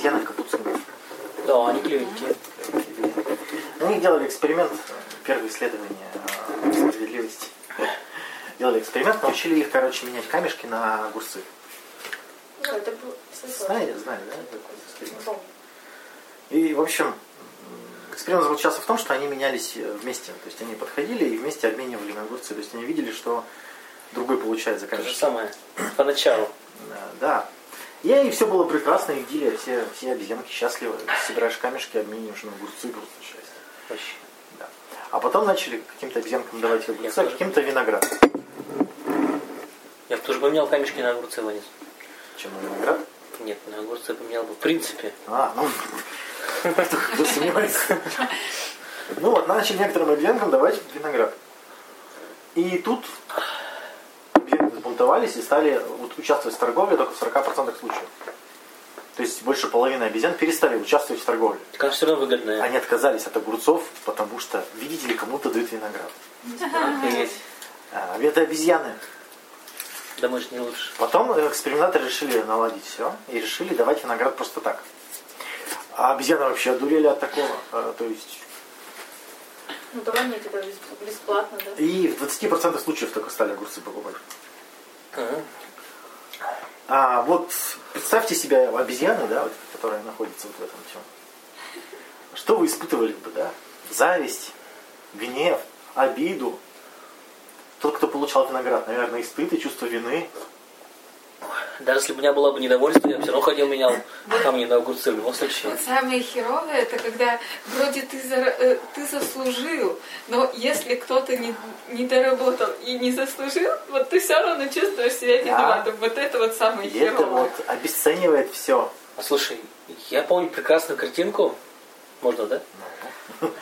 обезьяны капуцины. Да, они клевенькие. Они делали эксперимент, первое исследование э, справедливости. Делали эксперимент, научили их, короче, менять камешки на огурцы. Ну, это был слышала. Знали, знали, да? помню. И, в общем, эксперимент заключался в том, что они менялись э, вместе. То есть они подходили и вместе обменивали на огурцы. То есть они видели, что другой получает за То же камешки. самое. Поначалу. Да, Да. И, все было прекрасно, и идиллия, все, все обезьянки счастливы. Собираешь камешки, обмениваешь на огурцы, просто счастье. Вообще. Да. А потом начали каким-то обезьянкам давать огурцы, а каким-то виноград. Я бы тоже поменял камешки на огурцы, Ванис. Чем на виноград? Нет, на огурцы поменял бы. В принципе. А, ну, кто сомневается. Ну вот, начали некоторым обезьянкам давать виноград. И тут обезьянки взбунтовались и стали вот, участвовать в торговле только в 40% случаев. То есть больше половины обезьян перестали участвовать в торговле. Так она все равно выгодная. Они отказались от огурцов, потому что, видите ли, кому-то дают виноград. Охренеть. А, это обезьяны. Да мы же не лучше. Потом экспериментаторы решили наладить все и решили давать виноград просто так. А обезьяны вообще одурели от такого. А, То есть Ну давай мне тогда бес- бесплатно, да? и в 20% случаев только стали огурцы покупать. Ага. А вот представьте себе обезьяны, да, вот, которые находятся вот в этом всем. Что вы испытывали бы, да? Зависть, гнев, обиду. Тот, кто получал виноград, наверное, испыт и чувство вины. Даже если бы у меня было бы недовольство, я бы все равно ходил, менял камни на огурцы в любом случае. Вот самое херовое, это когда вроде ты, зара- э, ты заслужил, но если кто-то не, не доработал и не заслужил, вот ты все равно чувствуешь себя виноватым. Вот это вот самое И это херовое. вот обесценивает все. А слушай, я помню прекрасную картинку. Можно, да?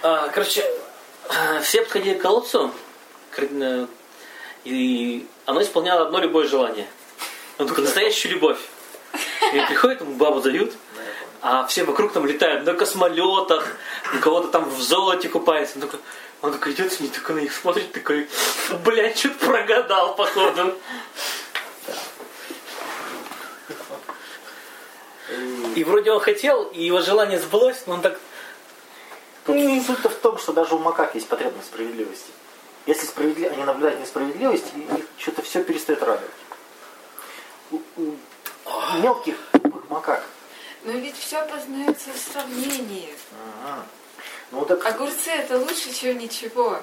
А, короче, все подходили к колодцу, э, и оно исполняло одно любое желание. Ну, только настоящую любовь. И приходит, ему бабу дают, а все вокруг там летают на космолетах, у кого-то там в золоте купается. Он такой, он такой идет с ней, такой на них смотрит, такой, блядь, что-то прогадал, походу. И вроде он хотел, и его желание сбылось, но он так Тут суть-то в том, что даже у макак есть потребность справедливости. Если справедли... они наблюдают несправедливость, их что-то все перестает радовать. Мелких макак. Но ведь все познается в сравнении. Ага. Ну так, Огурцы это лучше, чем ничего.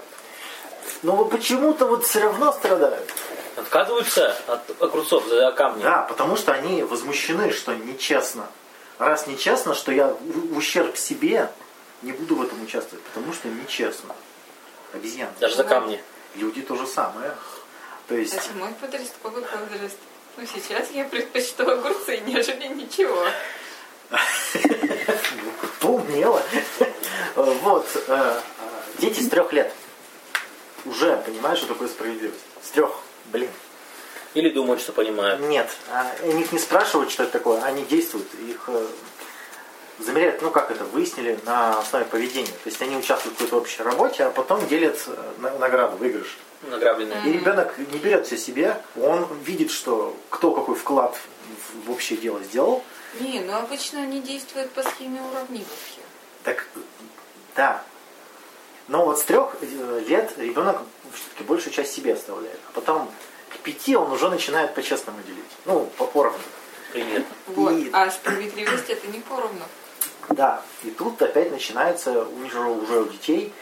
но вот почему-то вот все равно страдают. отказываются от огурцов за камни. Да, потому что они возмущены, что нечестно. Раз нечестно, что я в ущерб себе не буду в этом участвовать, потому что нечестно. Обезьяны. Даже за камни. Люди то же самое. То есть, Это мой подростковый возраст. Но сейчас я предпочту огурцы, нежели ничего. поумнела. Вот. э, Дети с трех лет уже понимают, что такое справедливость. С трех, блин. Или думают, что понимают. Нет, а, они их не спрашивают, что это такое, они действуют, их э, замеряют, ну как это, выяснили на основе поведения. То есть они участвуют в какой-то общей работе, а потом делят э, на- награду, выигрыш. Награбленные. И ребенок не берет все себе, он видит, что кто какой вклад в- общее дело сделал. Не, ну обычно они действуют по схеме уравниловки. Так, да. Но вот с трех э, лет ребенок все-таки большую часть себе оставляет. А потом к пяти он уже начинает по-честному делить. Ну, по поровну. Примерно. Вот. И- А справедливость это не поровну. Да, и тут опять начинаются у них же уже у детей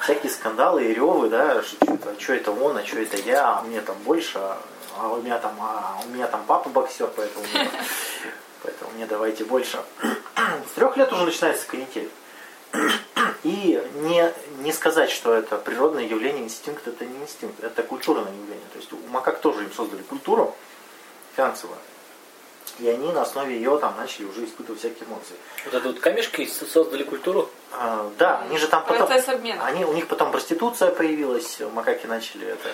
всякие скандалы и ревы, да, что, что это он, а что это я, а мне там больше, а, а у меня там, а у меня там папа боксер, поэтому, мне- поэтому мне давайте больше. С трех лет уже начинается канитель. И не, не сказать, что это природное явление, инстинкт, это не инстинкт, это культурное явление. То есть у макак тоже им создали культуру финансовую. И они на основе ее там начали уже испытывать всякие эмоции. Вот это вот камешки создали культуру. А, да, они же там потом... Процесс обмена. Они, у них потом проституция появилась, макаки начали это,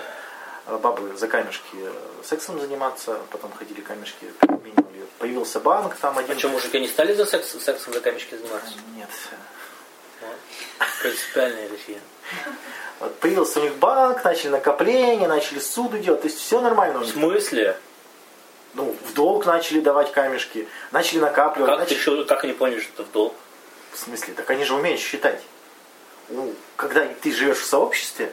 э, бабы за камешки э, сексом заниматься, потом ходили камешки, обменивали. Появился банк там один. А что, мужики не стали за секс, сексом за камешки заниматься? Нет. Вот. Принципиальная Россия. Вот появился у них банк, начали накопления, начали суд идет, то есть все нормально В смысле? Ну, в долг начали давать камешки, начали накапливать. Как, ты начали- решил, как они поняли, что это в долг? В смысле? Так они же умеют считать. Ну, когда ты живешь в сообществе,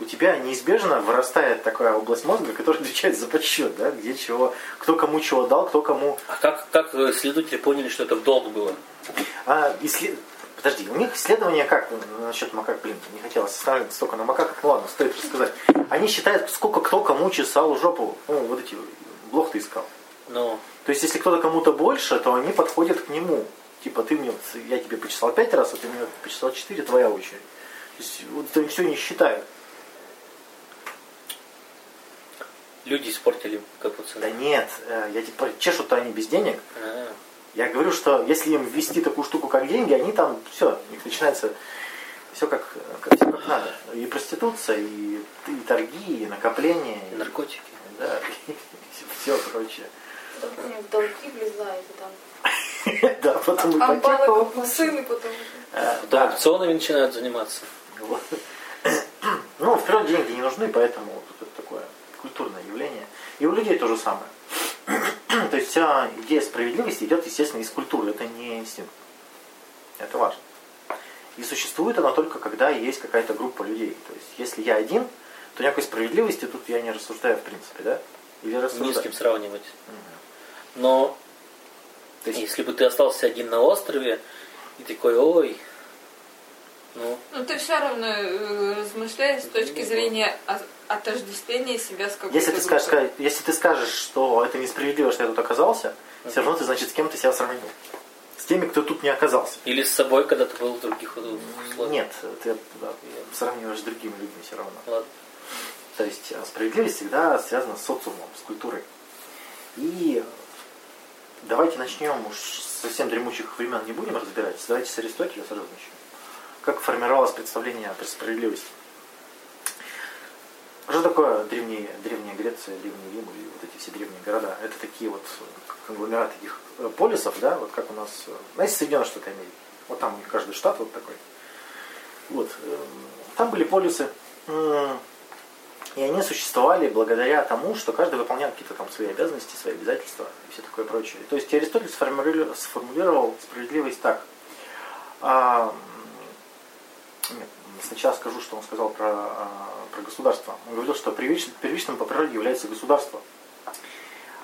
у тебя неизбежно вырастает такая область мозга, которая отвечает за подсчет, да, где чего, кто кому чего дал, кто кому... А как, как э, следователи поняли, что это в долг было? А, исслед- Подожди, у них исследования как ну, насчет макак, блин, не хотелось останавливаться столько на макаках, ну ладно, стоит рассказать. Они считают, сколько кто кому чесал жопу, ну, вот эти, блох ты искал. Ну, То есть, если кто-то кому-то больше, то они подходят к нему. Типа, ты мне, вот, я тебе почесал пять раз, а ты мне почесал четыре, твоя очередь. То есть, вот это все не считают. люди испортили как бы Да нет, э, я типа, чешут-то они без денег. А, Я говорю, что если им ввести такую штуку, как деньги, они там, все, у них начинается все как, как, всё как надо. И проституция, и, и торги, и накопление. и наркотики. Да, все, короче. Потом они в долги влезают, и там Да, потом Амбалы, ипотеку. папусы, потом... Да, Да, аукционами начинают заниматься. Ну, в природе деньги не нужны, поэтому вот это такое культурное явление. И у людей то же самое. То есть вся идея справедливости идет, естественно, из культуры. Это не инстинкт. Это важно. И существует она только, когда есть какая-то группа людей. То есть, если я один, то никакой справедливости тут я не рассуждаю в принципе, да? Или Ни с рассуждаю? кем сравнивать. Но То есть, если бы ты остался один на острове и такой, ой, ну, Но ты все равно э, размышляешь с точки зрения отождествления себя с какой-то если ты, скажешь, группой. если ты скажешь, что это несправедливо, что я тут оказался, все равно ты, значит, с кем ты себя сравнил. С теми, кто тут не оказался. или с собой, когда ты был в других условиях. Нет, ты да, сравниваешь с другими людьми все равно. Ладно. То есть э, справедливость всегда связана с социумом, с культурой. И давайте начнем уж совсем дремучих времен не будем разбирать. Давайте с Аристотеля сразу начнем. Как формировалось представление о справедливости. Что такое древняя, древняя Греция, древний Рим и вот эти все древние города? Это такие вот конгломераты таких э, полисов, да, вот как у нас, э, знаете, Соединенные Штаты Америки. Вот там у них каждый штат вот такой. Вот. эм, Там были полисы. И они существовали благодаря тому, что каждый выполнял какие-то там свои обязанности, свои обязательства и все такое прочее. То есть Аристотель сформулировал, сформулировал справедливость так. А, нет, сначала скажу, что он сказал про, а, про государство. Он говорил, что первичным, первичным по природе является государство.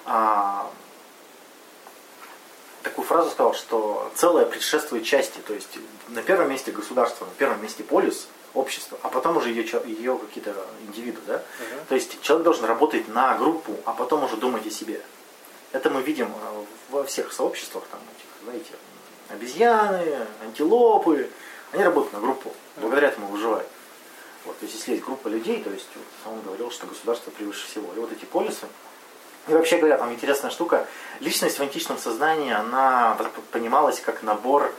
А, такую фразу сказал, что целое предшествует части. То есть на первом месте государство, на первом месте полис, общество, а потом уже ее, ее какие-то индивиды. Да? То есть человек должен работать на группу, а потом уже думать о себе. Это мы видим э, во всех сообществах, там, этих, знаете, обезьяны, антилопы, они работают на группу, благодаря этому выживают. Вот, то есть если есть группа людей, то есть он говорил, что государство превыше всего. И вот эти полисы, и вообще говоря, там интересная штука, личность в античном сознании, она понималась как набор,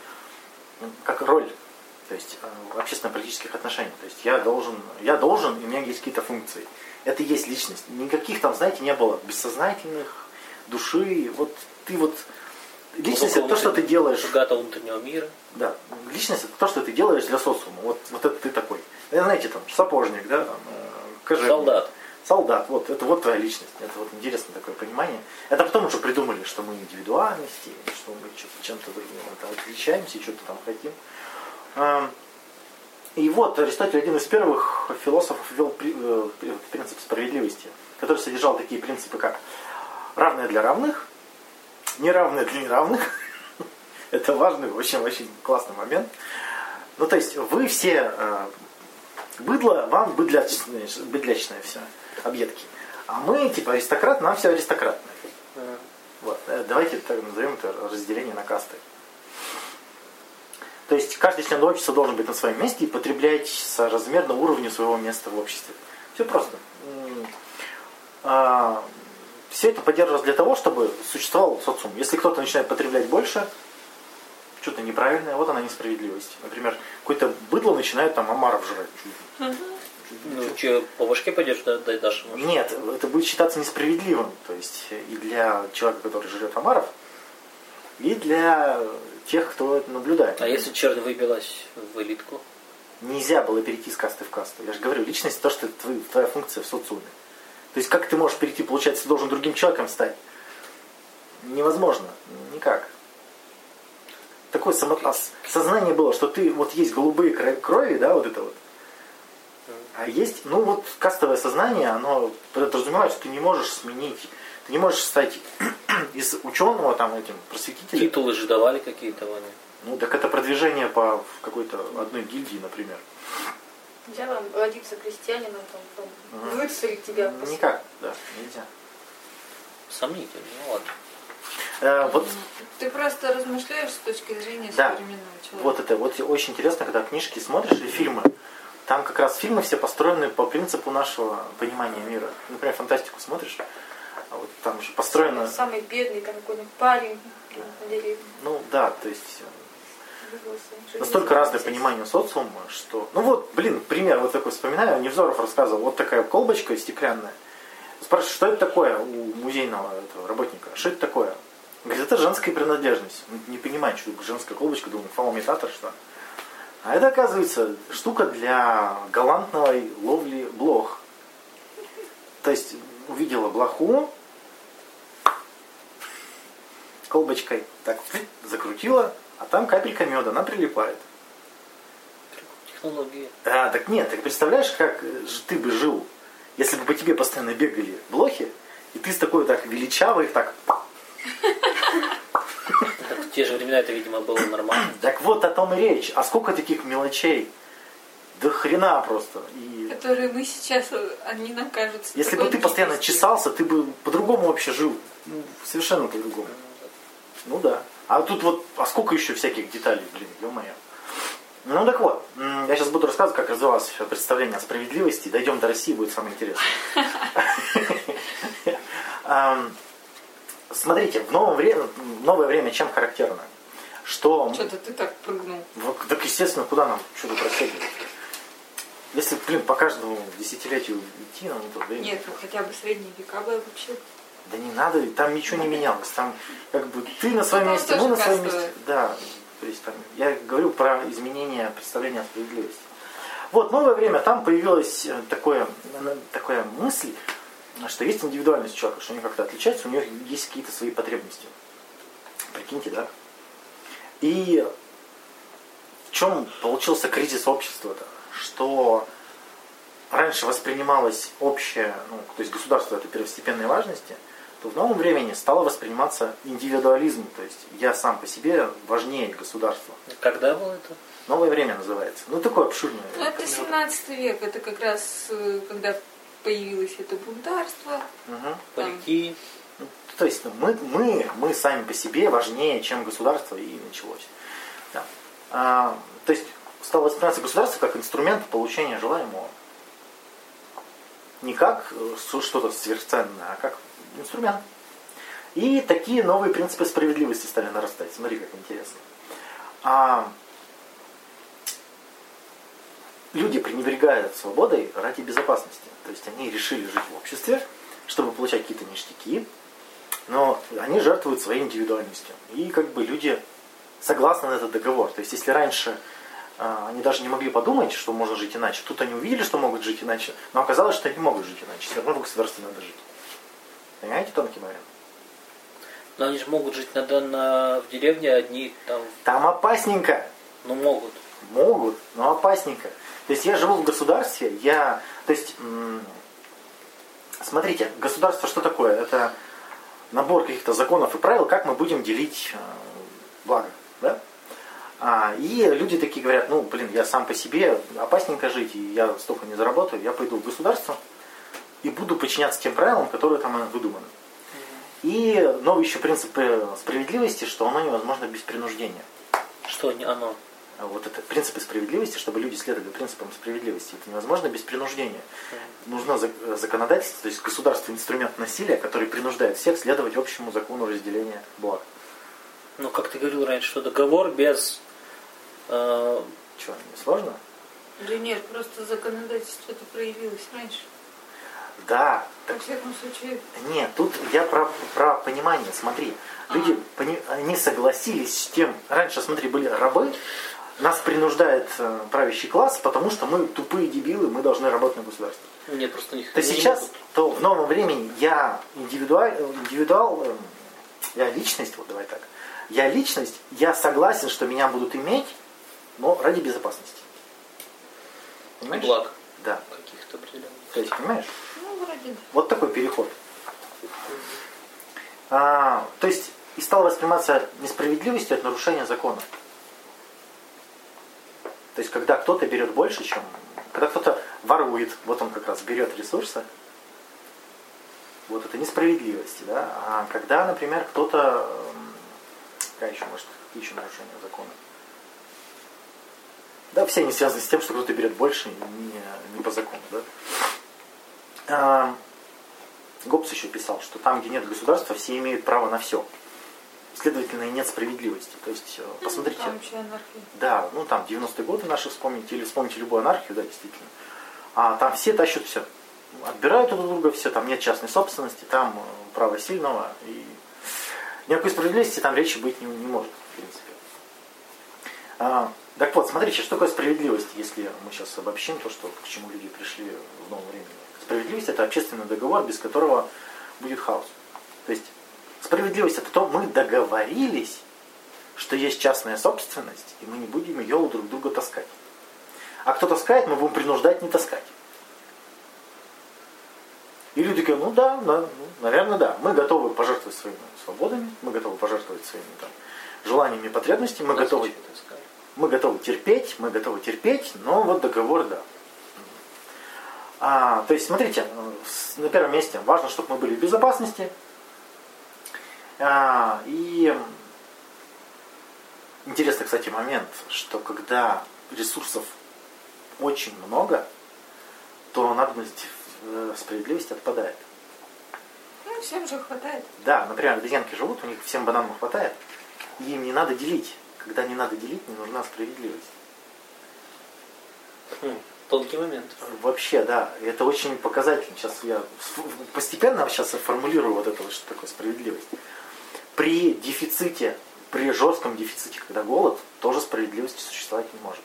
как роль, то есть э, общественно-политических отношений. То есть я должен, я должен, и у меня есть какие-то функции. Это и есть личность. Никаких там, знаете, не было бессознательных, души. Вот ты вот... Личность это то, что ты делаешь. Богатого внутреннего мира. Да, личность это то, что ты делаешь для социума. Вот, вот это ты такой. Знаете, там, сапожник, да, там, э, кожевник. Солдат. Солдат, вот, это вот твоя личность. Это вот интересное такое понимание. Это потом уже придумали, что мы индивидуальности, что мы чем-то другим отличаемся, что-то там хотим. Эм, И вот Аристотель один из первых философов ввел э, принцип справедливости, который содержал такие принципы, как равное для равных, неравное для неравных. Это важный, очень-очень классный момент. Ну, то есть вы все э, быдло, вам быдлячное, быдлячное все, объедки. А мы, типа, аристократ, нам все аристократное. Вот. э, Давайте так назовем это разделение на касты. То есть каждый член общества должен быть на своем месте и потреблять соразмерно уровню своего места в обществе. Все просто. А, Все это поддерживалось для того, чтобы существовал социум. Если кто-то начинает потреблять больше, что-то неправильное, вот она несправедливость. Например, какой-то быдло начинает там омаров жрать. Ну, что, по башке пойдешь, да, дай дашь ему? Нет, это будет считаться несправедливым. То есть и для человека, который жрет омаров, и для тех, кто это наблюдает. А если чернь выбилась в элитку? Нельзя было перейти с касты в касту. Я же говорю, личность то, что твоя, твоя функция в социуме. То есть как ты можешь перейти, получается, ты должен другим человеком стать. невозможно. Никак. Такое само... сознание было, что ты, вот есть голубые кро- крови, да, вот это вот. А есть, ну вот кастовое сознание, оно подразумевает, что ты не можешь сменить, не можешь стать из ученого там этим просветителем. Титулы же давали какие-то, Ваня. Ну так это продвижение по какой-то одной гильдии, например. Нельзя вам родиться крестьянином, там, там, Мгм. выцарить тебя. Никак, да, нельзя. Сомнительно, ну ладно. Э, вот Ты просто размышляешь с точки зрения Да. современного человека. Вот это вот очень интересно, когда книжки смотришь или фильмы. Там как раз фильмы все построены по принципу нашего понимания мира. Например, фантастику смотришь, а вот там же построено, Самый бедный там какой-нибудь парень на деревне. ну да, то есть э, настолько разное понимание социума, что... Ну вот, блин, пример вот такой вспоминаю, Невзоров рассказывал, вот такая колбочка стеклянная. Спрашиваю, что это такое у музейного этого работника? Что это такое? Говорит, это женская принадлежность. Ну, Не понимаю, что женская колбочка, думаю, фалоимитатор, что ли? А это, оказывается, штука для галантной ловли блох. То есть увидела блоху, колбочкой так закрутила, а там капелька меда, она прилипает. Технологии. А, так нет, так представляешь, как э, ж ты бы жил, если бы по тебе постоянно бегали блохи, и ты с такой так величавой их так... Так в те же времена это, видимо, было нормально. Так вот о том и речь. А сколько таких мелочей? Да хрена просто. И Которые мы сейчас, э, они нам кажутся. если бы ты постоянно чесался, ты бы по-другому вообще жил. Ну, совершенно по-другому. Ну да. А тут вот, а сколько еще всяких деталей, блин, ё-моё. Ну так вот, я сейчас буду рассказывать, как развивалось представление о справедливости. Дойдем до России, будет самое интересное. Смотрите, в новом время, новое время чем характерно? Что Что-то ты так прыгнул. так естественно, куда нам что-то растягивать? Если, блин, по каждому десятилетию идти, нам то время. Нет, ну хотя бы средние века бы вообще. Да не надо, там ничего не менялось. Там как бы ты на своем Там месте, мы на своем месте. Да, то есть там, я говорю про изменение представления о справедливости. Вот, новое время, там появилась э, такое, э, такая мысль, что есть индивидуальность человека, что они как-то отличаются, у них есть какие-то свои потребности. Прикиньте, да? И в чем получился кризис общества-то? Что раньше воспринималось общее, ну, то есть государство это первостепенной важности, то в новом времени стало восприниматься индивидуализм, то есть я сам по себе важнее государства. Когда было это? Новое время называется. Ну, такое обширное. Ну, это 17 век, это как раз э, когда появилось это бунтарство. Мгм. Парики. Ну, То есть ну, мы, мы, мы сами по себе важнее, чем государство, и началось. Да. А, то есть стало восприниматься государство как инструмент получения желаемого. Не как э, что-то сверхценное, а как инструмент. И такие новые принципы справедливости стали нарастать. Смотри, как интересно. А, люди пренебрегают свободой ради безопасности. То есть они решили жить в обществе, чтобы получать какие-то ништяки, но они жертвуют своей индивидуальностью. И как бы люди согласны на этот договор. То есть если раньше а, они даже не могли подумать, что можно жить иначе, тут они увидели, что могут жить иначе, но оказалось, что они могут жить иначе. Все равно в государстве надо жить. Понимаете, тонкий момент? Но они же могут жить на, на, в деревне одни, там, Там опасненько. ну могут. Могут, но опасненько. То есть я живу в государстве, я... То есть, смотрите, государство что такое? Это набор каких-то законов и правил, как мы будем делить э, благо. Да? А, и люди такие говорят, ну, блин, я сам по себе, опасненько жить, и я столько не заработаю, я пойду в государство и буду подчиняться тем правилам, которые там выдуманы. И новый еще принцип справедливости, что оно невозможно без принуждения. Что не оно? Вот это принципы справедливости, чтобы люди следовали принципам справедливости. Это невозможно без принуждения. Нужно зак- законодательство, то есть государство инструмент насилия, который принуждает всех следовать общему закону разделения благ. Ну, как ты говорил раньше, что договор без... э, Что, не сложно? Да нет, просто законодательство это проявилось раньше. Да. Во всяком случае, Нет, тут я про, про понимание. Смотри, люди пони- они согласились с тем. Раньше, смотри, были рабы, нас принуждает э, правящий класс, потому что мы тупые дебилы, мы должны работать на государстве. нет, просто них... То не сейчас, могут. то в новом времени я индивидуаль, индивидуал, эм, я личность, вот давай так, я личность, я согласен, что меня будут иметь, но ради безопасности. Понимаешь? Благ Да. каких-то определенных. То есть, понимаешь? Вот такой переход. А, то есть и стало восприниматься несправедливостью от нарушения закона. То есть когда кто-то берет больше, чем... Когда кто-то ворует, вот он как раз берет ресурсы, вот это несправедливости, да. А когда, например, кто-то... эм, Какая еще, может, какие еще нарушения закона? Да, все они связаны с тем, что кто-то берет больше, не, не по закону, да. А, Гоббс еще писал, что там, где нет государства, все имеют право на все. Следовательно, и нет справедливости. То есть, э, посмотрите, Там вообще анархия. да, ну там 90-е годы наши вспомните, или вспомните любую анархию, да, действительно. А там все тащат все. Отбирают друг друга все, там нет частной собственности, там э, право сильного. И никакой справедливости там речи быть не, не может, в принципе. А, так вот, смотрите, что такое справедливость, если мы сейчас обобщим то, что, к чему люди пришли в новом времени. Справедливость – это общественный договор, без которого будет хаос. То есть справедливость – это то, мы договорились, что есть частная собственность, и мы не будем ее у друг друга таскать. А кто таскает, мы будем принуждать не таскать. И люди говорят, ну да, ну, наверное, да. Мы готовы пожертвовать своими свободами, мы готовы пожертвовать своими там, желаниями и потребностями, мы готовы, мы готовы терпеть, мы готовы терпеть, но вот договор, да. А, то есть, смотрите, на первом месте важно, чтобы мы были в безопасности. А, и интересный, кстати, момент, что когда ресурсов очень много, то надобность в э, справедливости отпадает. Ну, всем же хватает. Да, например, обезьянки живут, у них всем бананов хватает, и им не надо делить. Когда не надо делить, не нужна справедливость. Хм, Тонкий момент. Вообще, да, это очень показательно. Сейчас я постепенно сейчас формулирую вот это вот, что такое справедливость. При дефиците, при жестком дефиците, когда голод, тоже справедливости существовать не может.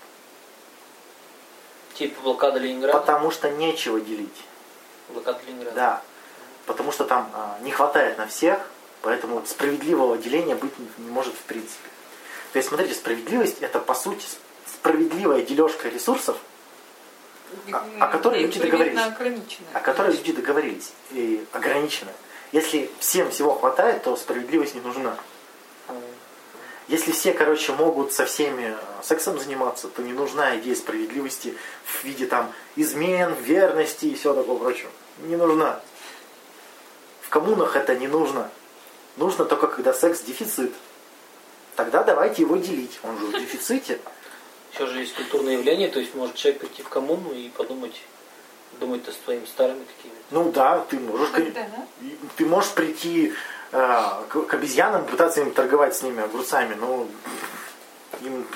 Типа блокада Ленинграда. Потому что нечего делить. Блокада Ленинграда. Да. Потому что там а, не хватает на всех, поэтому справедливого деления быть не, не может в принципе. То есть, смотрите, справедливость это по сути справедливая дележка ресурсов, А- о которой И люди договорились. о которой люди договорились и ограничено. Если всем всего хватает, то справедливость не нужна. Если все, короче, могут со всеми э, сексом заниматься, то не нужна идея справедливости в виде там измен, верности и всего такого прочего. Не нужна. В коммунах это не нужно. Нужно только когда секс дефицит. Тогда давайте его делить. Он же в дефиците. Еще же есть культурное явление, то есть может человек прийти в коммуну и подумать, думать-то с твоими старыми какими-то. Ну да, ты можешь... Когда, да? Ты можешь прийти э, к, к обезьянам, пытаться им торговать с ними огурцами, но им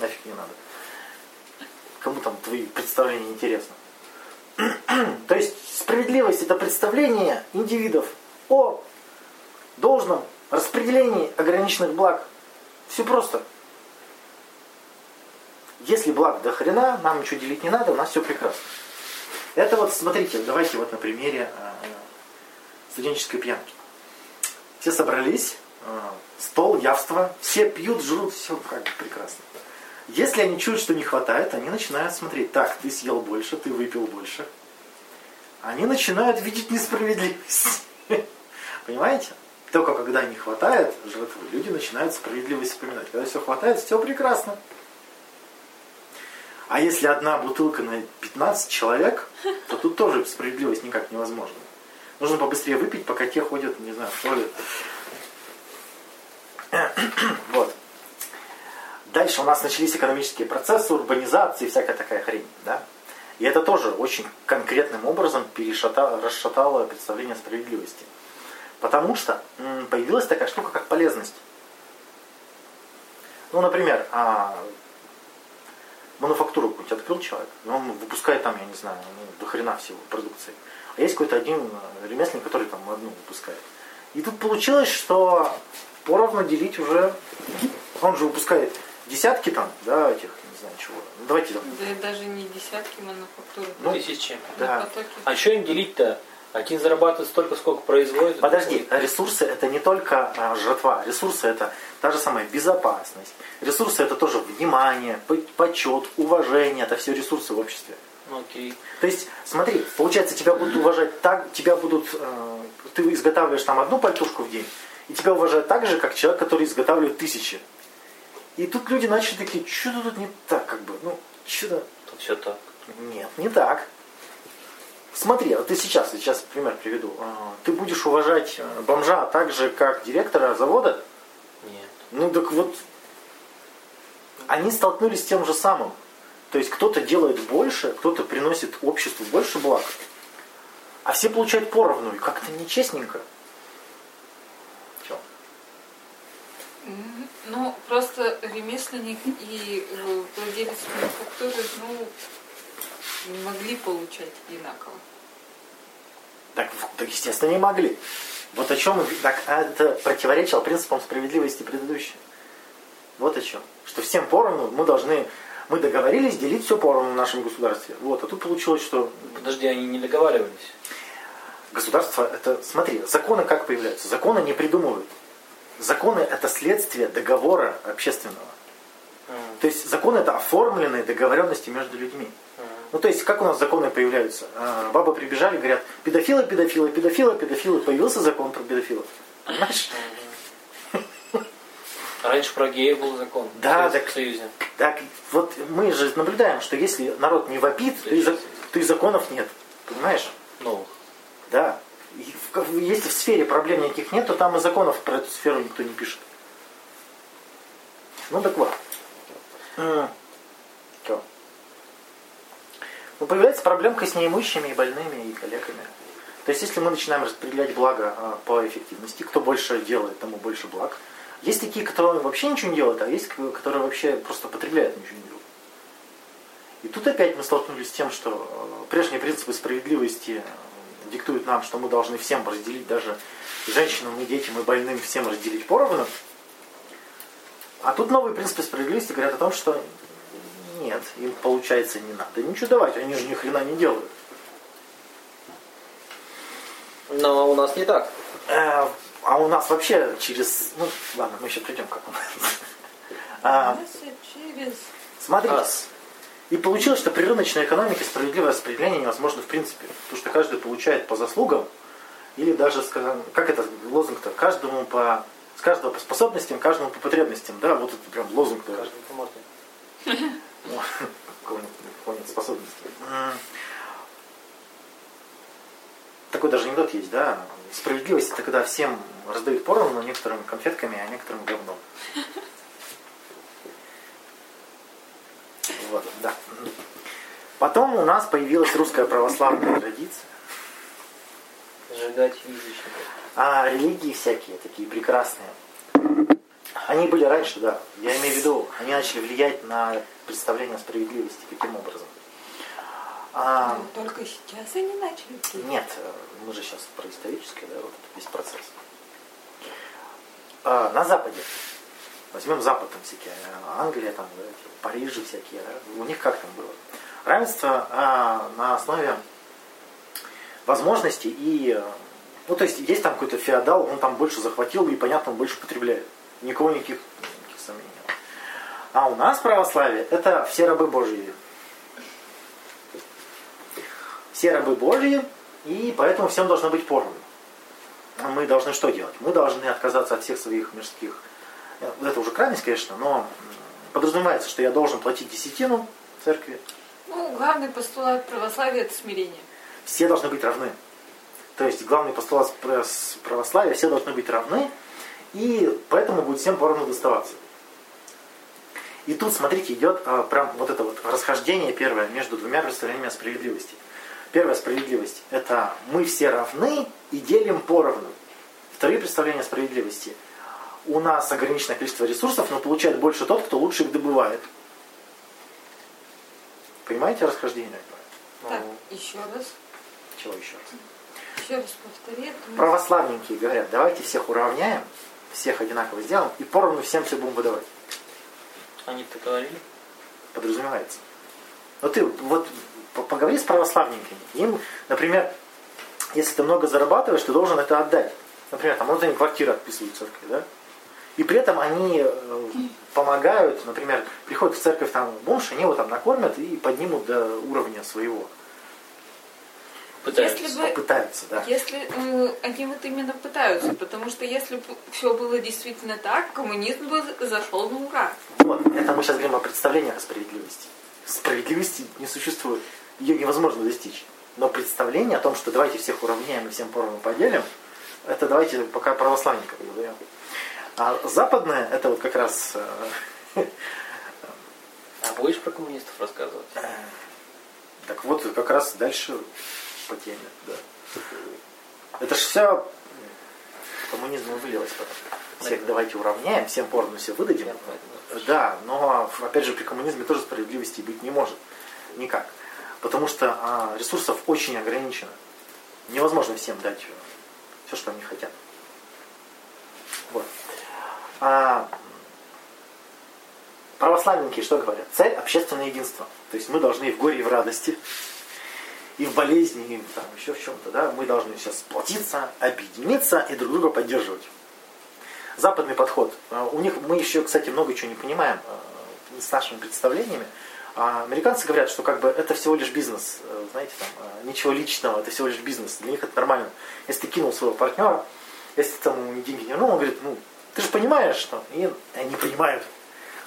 нафиг не надо. Кому там твои представления интересны. То есть справедливость это представление индивидов о должном распределении ограниченных благ. Все просто. Если благ до хрена, нам ничего делить не надо, у нас все прекрасно. Это вот, смотрите, давайте вот на примере э, студенческой пьянки. Все собрались, э, стол, явство, все пьют, жрут, все как бы прекрасно. Если они чуют, что не хватает, они начинают смотреть, так, ты съел больше, ты выпил больше. Они начинают видеть несправедливость. Понимаете? Только когда не хватает люди начинают справедливость вспоминать. Когда все хватает, все прекрасно. А если одна бутылка на 15 человек, то тут тоже справедливость никак невозможна. Нужно побыстрее выпить, пока те ходят, не знаю, в туалет. Вот. Дальше у нас начались экономические процессы, урбанизация и всякая такая хрень. Да? И это тоже очень конкретным образом перешата- расшатало представление о справедливости. Потому что появилась такая штука, как полезность. Ну, например, а, мануфактуру какую-нибудь открыл человек, и он выпускает там, я не знаю, ну, до хрена всего продукции. А есть какой-то один э, ремесленник, который там одну выпускает. И тут получилось, что поровну делить уже, он же выпускает десятки там, да, этих, не знаю чего. Ну, давайте там, Да и даже не десятки мануфактур. Ну, Тысячи. да. А что им делить-то? Один зарабатывает столько, сколько производит. Подожди, ресурсы это не только а, жатва, ресурсы это та же самая безопасность. Ресурсы это тоже внимание, по- почет, уважение, это все ресурсы в обществе. Окей. То есть, смотри, получается, тебя будут уважать так, тебя будут, э, ты изготавливаешь там одну пальтушку в день, и тебя уважают так же, как человек, который изготавливает тысячи. И тут люди начали такие, что-то тут не так, как бы, ну, что-то Тут все так. нет, не так. Смотри, вот ты сейчас, сейчас пример приведу. А, Ты будешь уважать э, бомжа так же, как директора завода? Нет. Ну так вот, они столкнулись с тем же самым. То есть кто-то делает больше, кто-то приносит обществу больше благ, а все получают поровну, и как-то нечестненько. Чё? Мгм. Ну, просто ремесленник и э, владелец мануфактуры, ну, не могли получать одинаково. Так, так, естественно, не могли. Вот о чем так, а это противоречило принципам справедливости предыдущей. Вот о чем. Что всем поровну мы должны, мы договорились делить все поровну в нашем государстве. Вот, а тут получилось, что Подожди, они не договаривались. государство это, смотри, законы как появляются? Законы не придумывают. Законы это следствие договора общественного. То есть законы это оформленные договоренности между людьми. Ну, то есть, как у нас законы появляются? А, Бабы прибежали, говорят, педофилы, педофилы, педофилы, педофилы. Появился закон про педофилов. Понимаешь? Раньше про геев был закон. Да, так- Союзе. Так, вот мы же наблюдаем, что если народ не вопит, то и, то и законов нет. Понимаешь? Новых. Да. Если в сфере проблем никаких нет, то там и законов про эту сферу никто не пишет. Ну так вот. М. Чё? Ну, появляется проблемка с неимущими и больными, и коллегами. То есть, если мы начинаем распределять благо а, по эффективности, кто больше делает, тому больше благ. Есть такие, которые вообще ничего не делают, а есть, которые вообще просто потребляют, ничего не делают. И тут опять мы столкнулись с тем, что э, прежние принципы справедливости э, диктуют нам, что мы должны всем разделить, даже женщинам и детям и больным всем разделить поровну. А тут новые принципы справедливости говорят о том, что нет, им получается не надо ничего давать, они же ни хрена не делают. Но у нас не так. Э, А у нас вообще через... Ну, ладно, мы еще придем к этому. А, через... Смотрите. Ас. И получилось, что при рыночной экономике справедливое распределение невозможно в принципе. Потому что каждый получает по заслугам, или даже, скажем, как это лозунг-то, каждому по, с каждого по способностям, каждому по потребностям. Да, вот это прям лозунг. Каждый по морде. Какого-нибудь способности. Такой даже анекдот есть, да? Справедливость это когда всем раздают поровну, некоторым конфетками, а некоторым говном. Вот, да. Потом у нас появилась русская православная традиция. Сжигать язычников. А религии всякие, такие прекрасные. Они были раньше, да. Я имею в виду, они начали влиять на представление о справедливости. Каким образом? А, Ну, только сейчас они начали. нет, э, мы же сейчас про историческое, да, вот этот весь процесс. А, на Западе. Возьмем Запад там всякие, Англия, там, да, эти, Париж всякие, да, у них как там было? Равенство а, на основе возможностей и... э, Ну, то есть, есть там какой-то феодал, он там больше захватил и, понятно, он больше потребляет. Никого никаких, никаких сомнений. А у нас православие – это все рабы Божьи. Все рабы Божьи, и поэтому всем должно быть поровну. А Мы должны что делать? Мы должны отказаться от всех своих мирских... э, Это уже крайность, конечно, но подразумевается, что я должен платить десятину церкви. Ну, главный постулат православия – это смирение. Все должны быть равны. То есть главный постулат православия – все должны быть равны, и поэтому будет всем поровну доставаться. И тут, смотрите, идет а, прям вот это вот расхождение первое между двумя представлениями о справедливости. Первая справедливость – это мы все равны и делим поровну. Вторые представления о справедливости – у нас ограниченное количество ресурсов, но получает больше тот, кто лучше их добывает. Понимаете расхождение? Так, еще раз. Чего еще раз? Еще раз повтори. Православненькие говорят, давайте всех уравняем, всех одинаково сделаем и поровну всем все будем выдавать. Они так говорили? Подразумевается. Но ты вот по- поговори с православненькими. Им, например, если ты много зарабатываешь, ты должен это отдать. Например, там вот они квартиру отписывают в церкви, да? И при этом они э, помогают, например, приходят в церковь там бомж, они его там накормят и поднимут до уровня своего. Пытаются. Если бы, Попытаются, да. если э, они вот именно пытаются, потому что если бы все было действительно так, коммунизм бы зашел на ура. Вот, это мы сейчас говорим о представлении о справедливости. Справедливости не существует. Ее невозможно достичь. Но представление о том, что давайте всех уравняем и всем поровну поделим, это давайте пока православников говорим. А западное, это вот как раз э, А будешь про коммунистов рассказывать? Так вот, как раз дальше по теме, да. Это ж все коммунизм вылилось потом. Всех давайте уравняем, всем поровну все выдадим. Да, но опять же при коммунизме тоже справедливости быть не может. Никак. Потому что а, ресурсов очень ограничено. Невозможно всем дать все, что они хотят. Вот. А, православники что говорят? Цель общественное единство. То есть мы должны и в горе, и в радости, и в болезни, и там еще в чем-то, да, мы должны сейчас сплотиться, объединиться и друг друга поддерживать. Западный подход. А, У них мы еще, кстати, много чего не понимаем а, с нашими представлениями. А американцы говорят, что как бы это всего лишь бизнес, э, знаете, там, а, ничего личного, это всего лишь бизнес. Для них это нормально. Если ты кинул своего партнера, если ты там ему деньги не вернул, он говорит, ну, ты же понимаешь, что... И они понимают.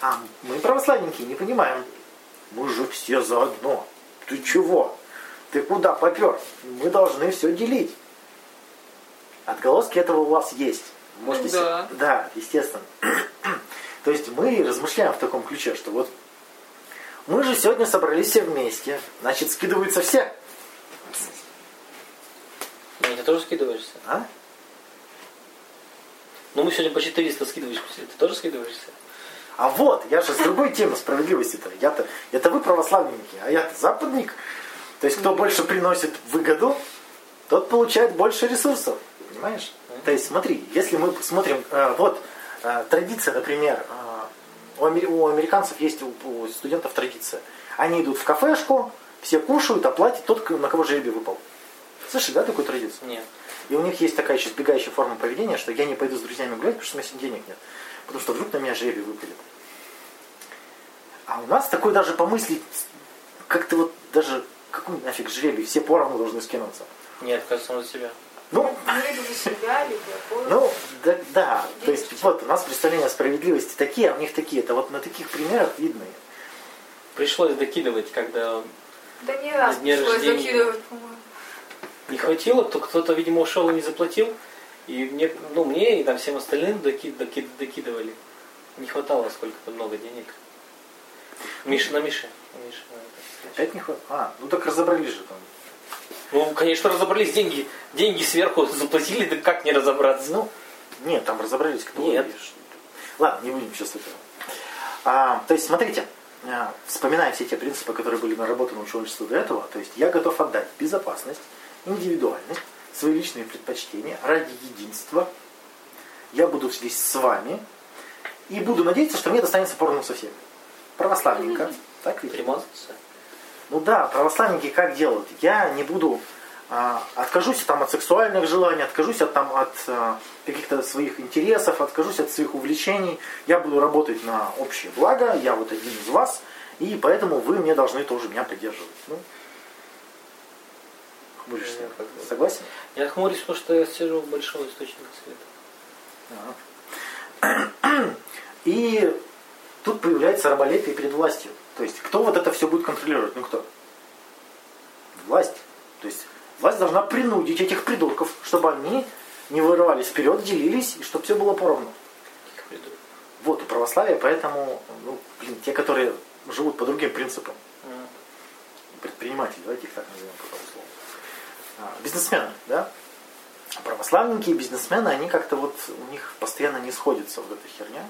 А мы православненькие не понимаем. Мы же все заодно. Ты чего? Ты куда попер? Мы должны все делить. Отголоски этого у вас есть. Можете Ну себе- да. Да, естественно. То есть мы размышляем в таком ключе, что вот мы же сегодня собрались все вместе, значит скидываются все. Ну, ты тоже скидываешься? А? Ну, мы сегодня по 400 скидываешь. Ты тоже скидываешься? А вот, я же с другой темы справедливости-то. Я-то, это вы православники, а я-то западник. То есть, кто больше приносит выгоду, тот получает больше ресурсов. Понимаешь? То есть, смотри, если мы смотрим, э, вот э, традиция, например, э, у, амер- у американцев есть у, студентов традиция. Они идут в кафешку, все кушают, а платит тот, на кого жребий выпал. Слышали, да, такую традицию? Нет. И у них есть такая еще сбегающая форма поведения, что я не пойду с друзьями гулять, потому что у меня денег нет. Потому что вдруг на меня жребий выпадет. А у нас такой даже помыслить, как-то вот даже, какой нафиг жребий, все поровну должны скинуться. Нет, кажется, он за себя. Ну, Ну, себя, поровну. ну, да, да, то есть вот у нас представления о справедливости такие, а у них такие. Это вот на таких примерах видно. Пришлось докидывать, когда Да не раз День пришлось рождения. закидывать, по-моему. не хватило, то кто-то, видимо, ушел и не заплатил. И мне, ну, мне и там всем остальным доки- доки- докидывали. Не хватало сколько-то много денег. Миша на Мише. На Мише, на. Опять не хватит. А, ну так разобрались же там. Ну, конечно, разобрались. Деньги, деньги сверху заплатили, да как не разобраться? Ну, нет, там разобрались, кто Нет. Ладно, не будем сейчас этого. А, то есть, смотрите, а, вспоминая все те принципы, которые были наработаны у человечества до этого, то есть я готов отдать безопасность, индивидуальность, свои личные предпочтения ради единства. Я буду здесь с вами и буду надеяться, что мне достанется поровну со всеми. Православненько. Так ведь? Примазаться. Ну да, православники как делают? Я не буду а, откажусь там от сексуальных желаний, откажусь от, там, от а, каких-то своих интересов, откажусь от своих увлечений. Я буду работать на общее благо, я вот один из вас, и поэтому вы мне должны тоже меня поддерживать. Ну, хмуришься. Как бы. Согласен? Я хмурюсь, потому что я сижу в большого источника света. И тут появляется раболепие перед властью. То есть, кто вот это все будет контролировать? Ну кто? Власть. То есть, власть должна принудить этих придурков, чтобы они не вырывались вперед, делились, и чтобы все было поровну. Вот у православия, поэтому, ну, блин, те, которые живут по другим принципам, предприниматели, давайте их так назовем по тому слову. А, бизнесмены, да? Православники и бизнесмены, они как-то вот, у них постоянно не сходится вот эта херня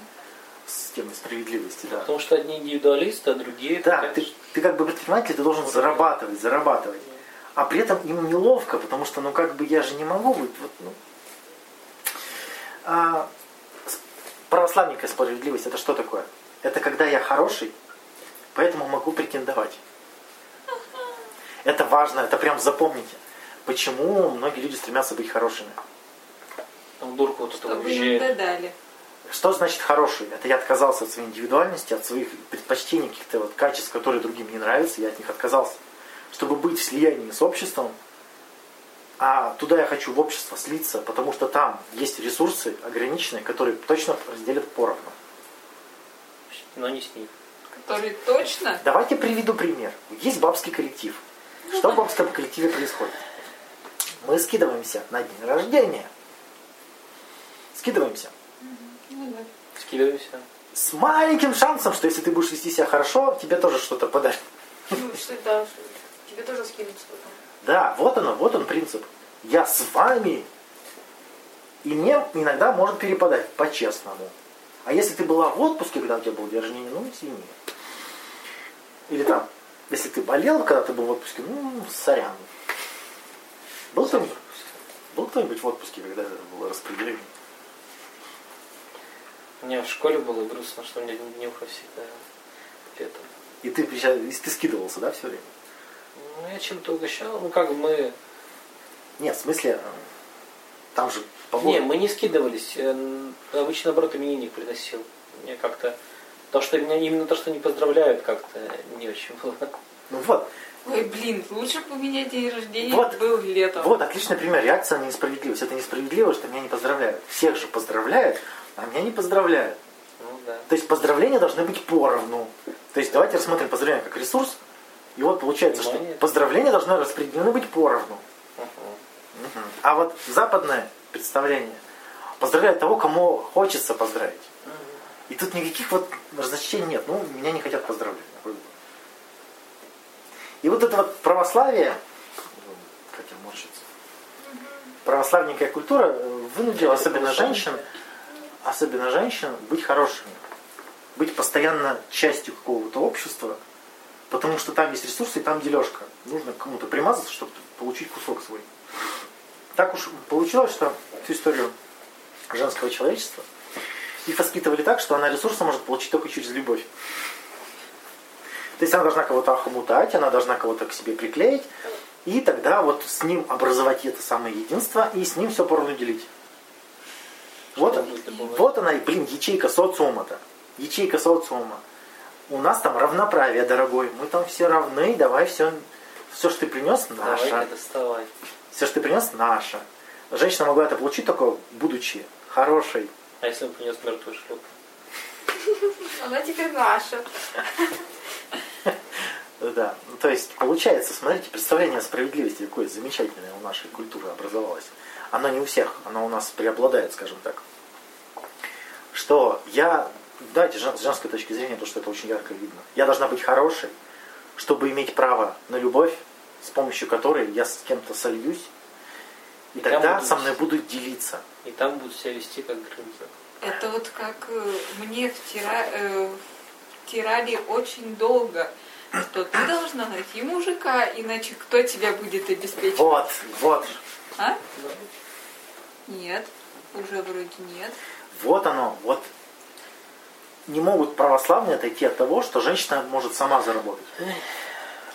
с темой справедливости, да. Потому что одни индивидуалисты, а другие... Да, ты, ты как бы предприниматель, ты должен зарабатывать, зарабатывать. А при этом им неловко, потому что, ну как бы я же не могу быть, вот, ну. А, православника справедливость это что такое? Это когда я хороший, поэтому могу претендовать. Это важно, это прям запомните. почему многие люди стремятся быть хорошими. Там дурку вот Чтобы им додали. Что значит хороший? Это я отказался от своей индивидуальности, от своих предпочтений, каких-то вот качеств, которые другим не нравятся, я от них отказался. Чтобы быть в слиянии с обществом, а туда я хочу в общество слиться, потому что там есть ресурсы ограниченные, которые точно разделят поровну. Но не с ней. Который точно Давайте приведу пример. Есть бабский коллектив. Что в бабском коллективе происходит? Мы скидываемся на день рождения. Скидываемся. Скидываемся. С маленьким шансом, что если ты будешь вести себя хорошо, тебе тоже что-то подарят. Ну, что да, тебе тоже скинутся потом. Да, вот оно, вот он принцип. Я с вами, и мне иногда может перепадать по-честному. А если ты была в отпуске, когда у тебя был день рождения, ну извини. Или там, если ты болел, когда ты был в отпуске, ну, сорян. Был кто-нибудь, был кто-нибудь в отпуске, когда это было распределение? Мне в школе было грустно, что мне днюха всегда это. И ты, приезжал- и ты скидывался, да, все время? Ну, я чем-то угощал. Ну, как мы... Нет, в смысле, э, там же Не, побор. мы не скидывались. Э, Обычно, наоборот, именинник приносил. Мне как-то... То, что меня именно то, что не поздравляют, как-то не очень было. Ну вот, Ой, блин, лучше бы у меня день рождения Вот. был летом. Вот отличный пример. Реакция на несправедливость. Это несправедливо, что меня не поздравляют. Всех же поздравляют, а меня не поздравляют. Ну, да. То есть поздравления должны быть поровну. То есть давайте рассмотрим поздравления как ресурс. И вот получается, что Внимание. поздравления должны распределены быть поровну. Мгм. Мгм. А вот западное представление поздравляет того, кому хочется поздравить. И тут никаких вот разночтений нет. Ну, меня не хотят поздравлять. И вот это вот православие, как я морщится, православненькая культура э, вынудила особенно женщин, особенно женщин быть хорошими, быть постоянно частью какого-то общества, потому что там есть ресурсы и там дележка. Нужно кому-то примазаться, чтобы получить кусок свой. Так уж получилось, что всю историю женского человечества их воспитывали так, что она ресурсы может получить только через любовь. То есть она должна кого-то охомутать, она должна кого-то к себе приклеить, и тогда вот с ним образовать это самое единство, и с ним все поровну делить. Вот, она и, блин, ячейка социума-то. Ячейка социума. У нас там равноправие, дорогой. Мы там все равны, давай все, все, что ты принес, наше. Давай-ка доставай. Все, что ты принес, наше. Женщина могла это получить только будучи хорошей. А если он принес мертвую шлюпку? Она теперь наша. Да. Ну, то есть, получается, смотрите, представление о справедливости какое замечательное у нашей культуры образовалось. Оно не у всех, оно у нас преобладает, скажем так. Что я, давайте жен- с женской точки зрения, то, что это очень ярко видно. Я должна быть хорошей, чтобы иметь право на любовь, с помощью которой я с кем-то сольюсь, и И тогда будут- со мной будут делиться. И там будут себя вести как грымза. Это вот как э, мне втира- э, втирали очень долго, что ты должна найти мужика, иначе кто тебя будет обеспечивать? Вот, вот, А? Нет, уже вроде нет. Вот оно, вот не могут православные отойти от того, что женщина может сама заработать.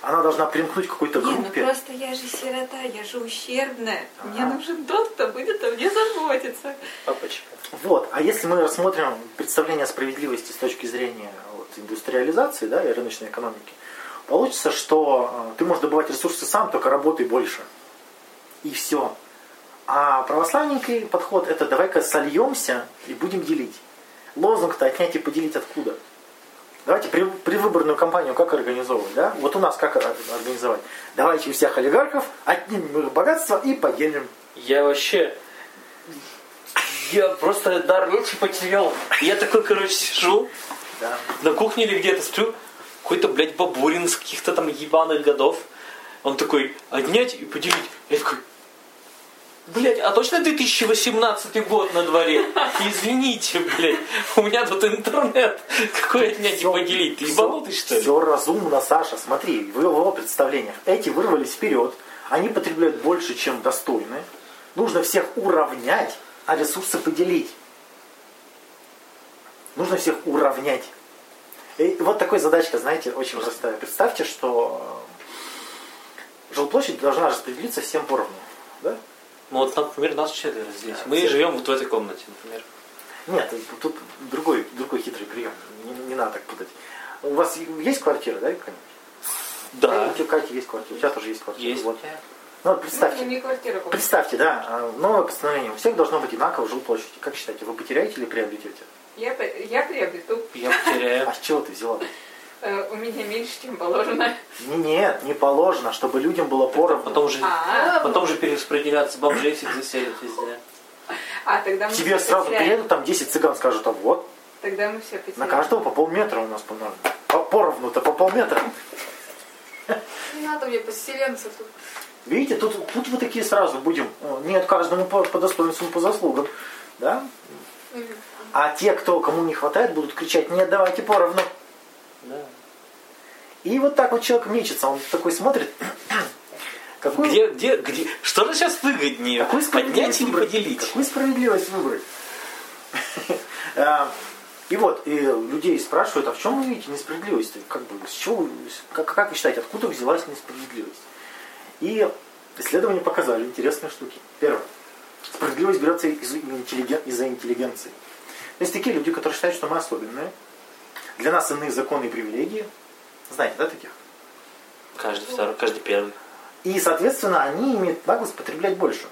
Она должна примкнуть к какой-то Не, ну группе. просто я же сирота, я же ущербная. Мне Ага. нужен тот, кто будет о мне заботиться. Папочка. Вот. А если мы рассмотрим представление о справедливости с точки зрения вот, индустриализации да, и рыночной экономики, получится, что э, ты можешь добывать ресурсы сам, только работай больше. И все. А православненький подход это давай-ка сольемся и будем делить. Лозунг-то отнять и поделить откуда? Давайте при, предвыборную кампанию как организовывать, да? Вот у нас как ор- организовать? Давайте у всех олигархов отнимем их богатство и поделим. Я вообще... Я просто дар речи потерял. Я такой, короче, сижу Да. на кухне или где-то сплю. Какой-то, блядь, бабурин с каких-то там ебаных годов. Он такой, отнять и поделить. Я такой, блядь, а точно 2018 год на дворе? Извините, блядь, у меня тут интернет. Какой отнять и поделить? Ты ебанутый, что ли? Все разумно, Саша. Смотри, в его представлениях эти вырвались вперед, они потребляют больше, чем достойны. Нужно всех уравнять, а ресурсы поделить. Нужно всех уравнять. И вот такой задачка, знаете, очень простая. Представьте, что жилплощадь должна распределиться всем поровну. Да? Ну вот, например, нас четверо здесь. Мы живем вот в этой комнате, например. Нет, тут другой, другой хитрый прием. Не, не надо так путать. У вас есть квартира, да, Катя? Да. У тебя, Катя, есть квартира. У тебя тоже есть квартира. Есть. Вот. Ну, Ну, представьте. не квартира. Представьте, да, а, новое постановление. У всех должно быть одинаково жилплощадь. Как считаете, вы потеряете или приобретете? Я, я приобрету. Я потеряю. А с чего ты взяла? Э, у меня меньше, чем положено. Не- Нет, не положено, чтобы людям было поровну. Потом же, А, потом же перераспределяться, бомжей всех заселят везде. а тогда мы Тебе сразу приедут, там 10 цыган скажут, а вот, Тогда мы все потеряем. на каждого по полметра у нас понадо. По- Поровну-то по полметра. Не надо мне поселенцев тут. Видите, тут, тут вы такие сразу будем. Нет, каждому по, по достоинству, по заслугам. Да? А те, кто, кому не хватает, будут кричать, нет, давайте поровну. Да. И вот так вот человек мечется, он такой смотрит, какой, Где, где, где? Что же сейчас выгоднее? какую Поднять или выбрать? поделить? Какую справедливость выбрать? А, И вот, и людей спрашивают, а в чем вы видите несправедливость? Как, бы, с чего, как, как вы считаете, откуда взялась несправедливость? И исследования показали интересные штуки. Первое. Справедливость берется из, интеллиген- из-за интеллигенции. Есть такие люди, которые считают, что мы особенные. Для нас иные законы и привилегии. Знаете, да, таких? Каждый второй, каждый первый. И, соответственно, они имеют наглость потреблять больше.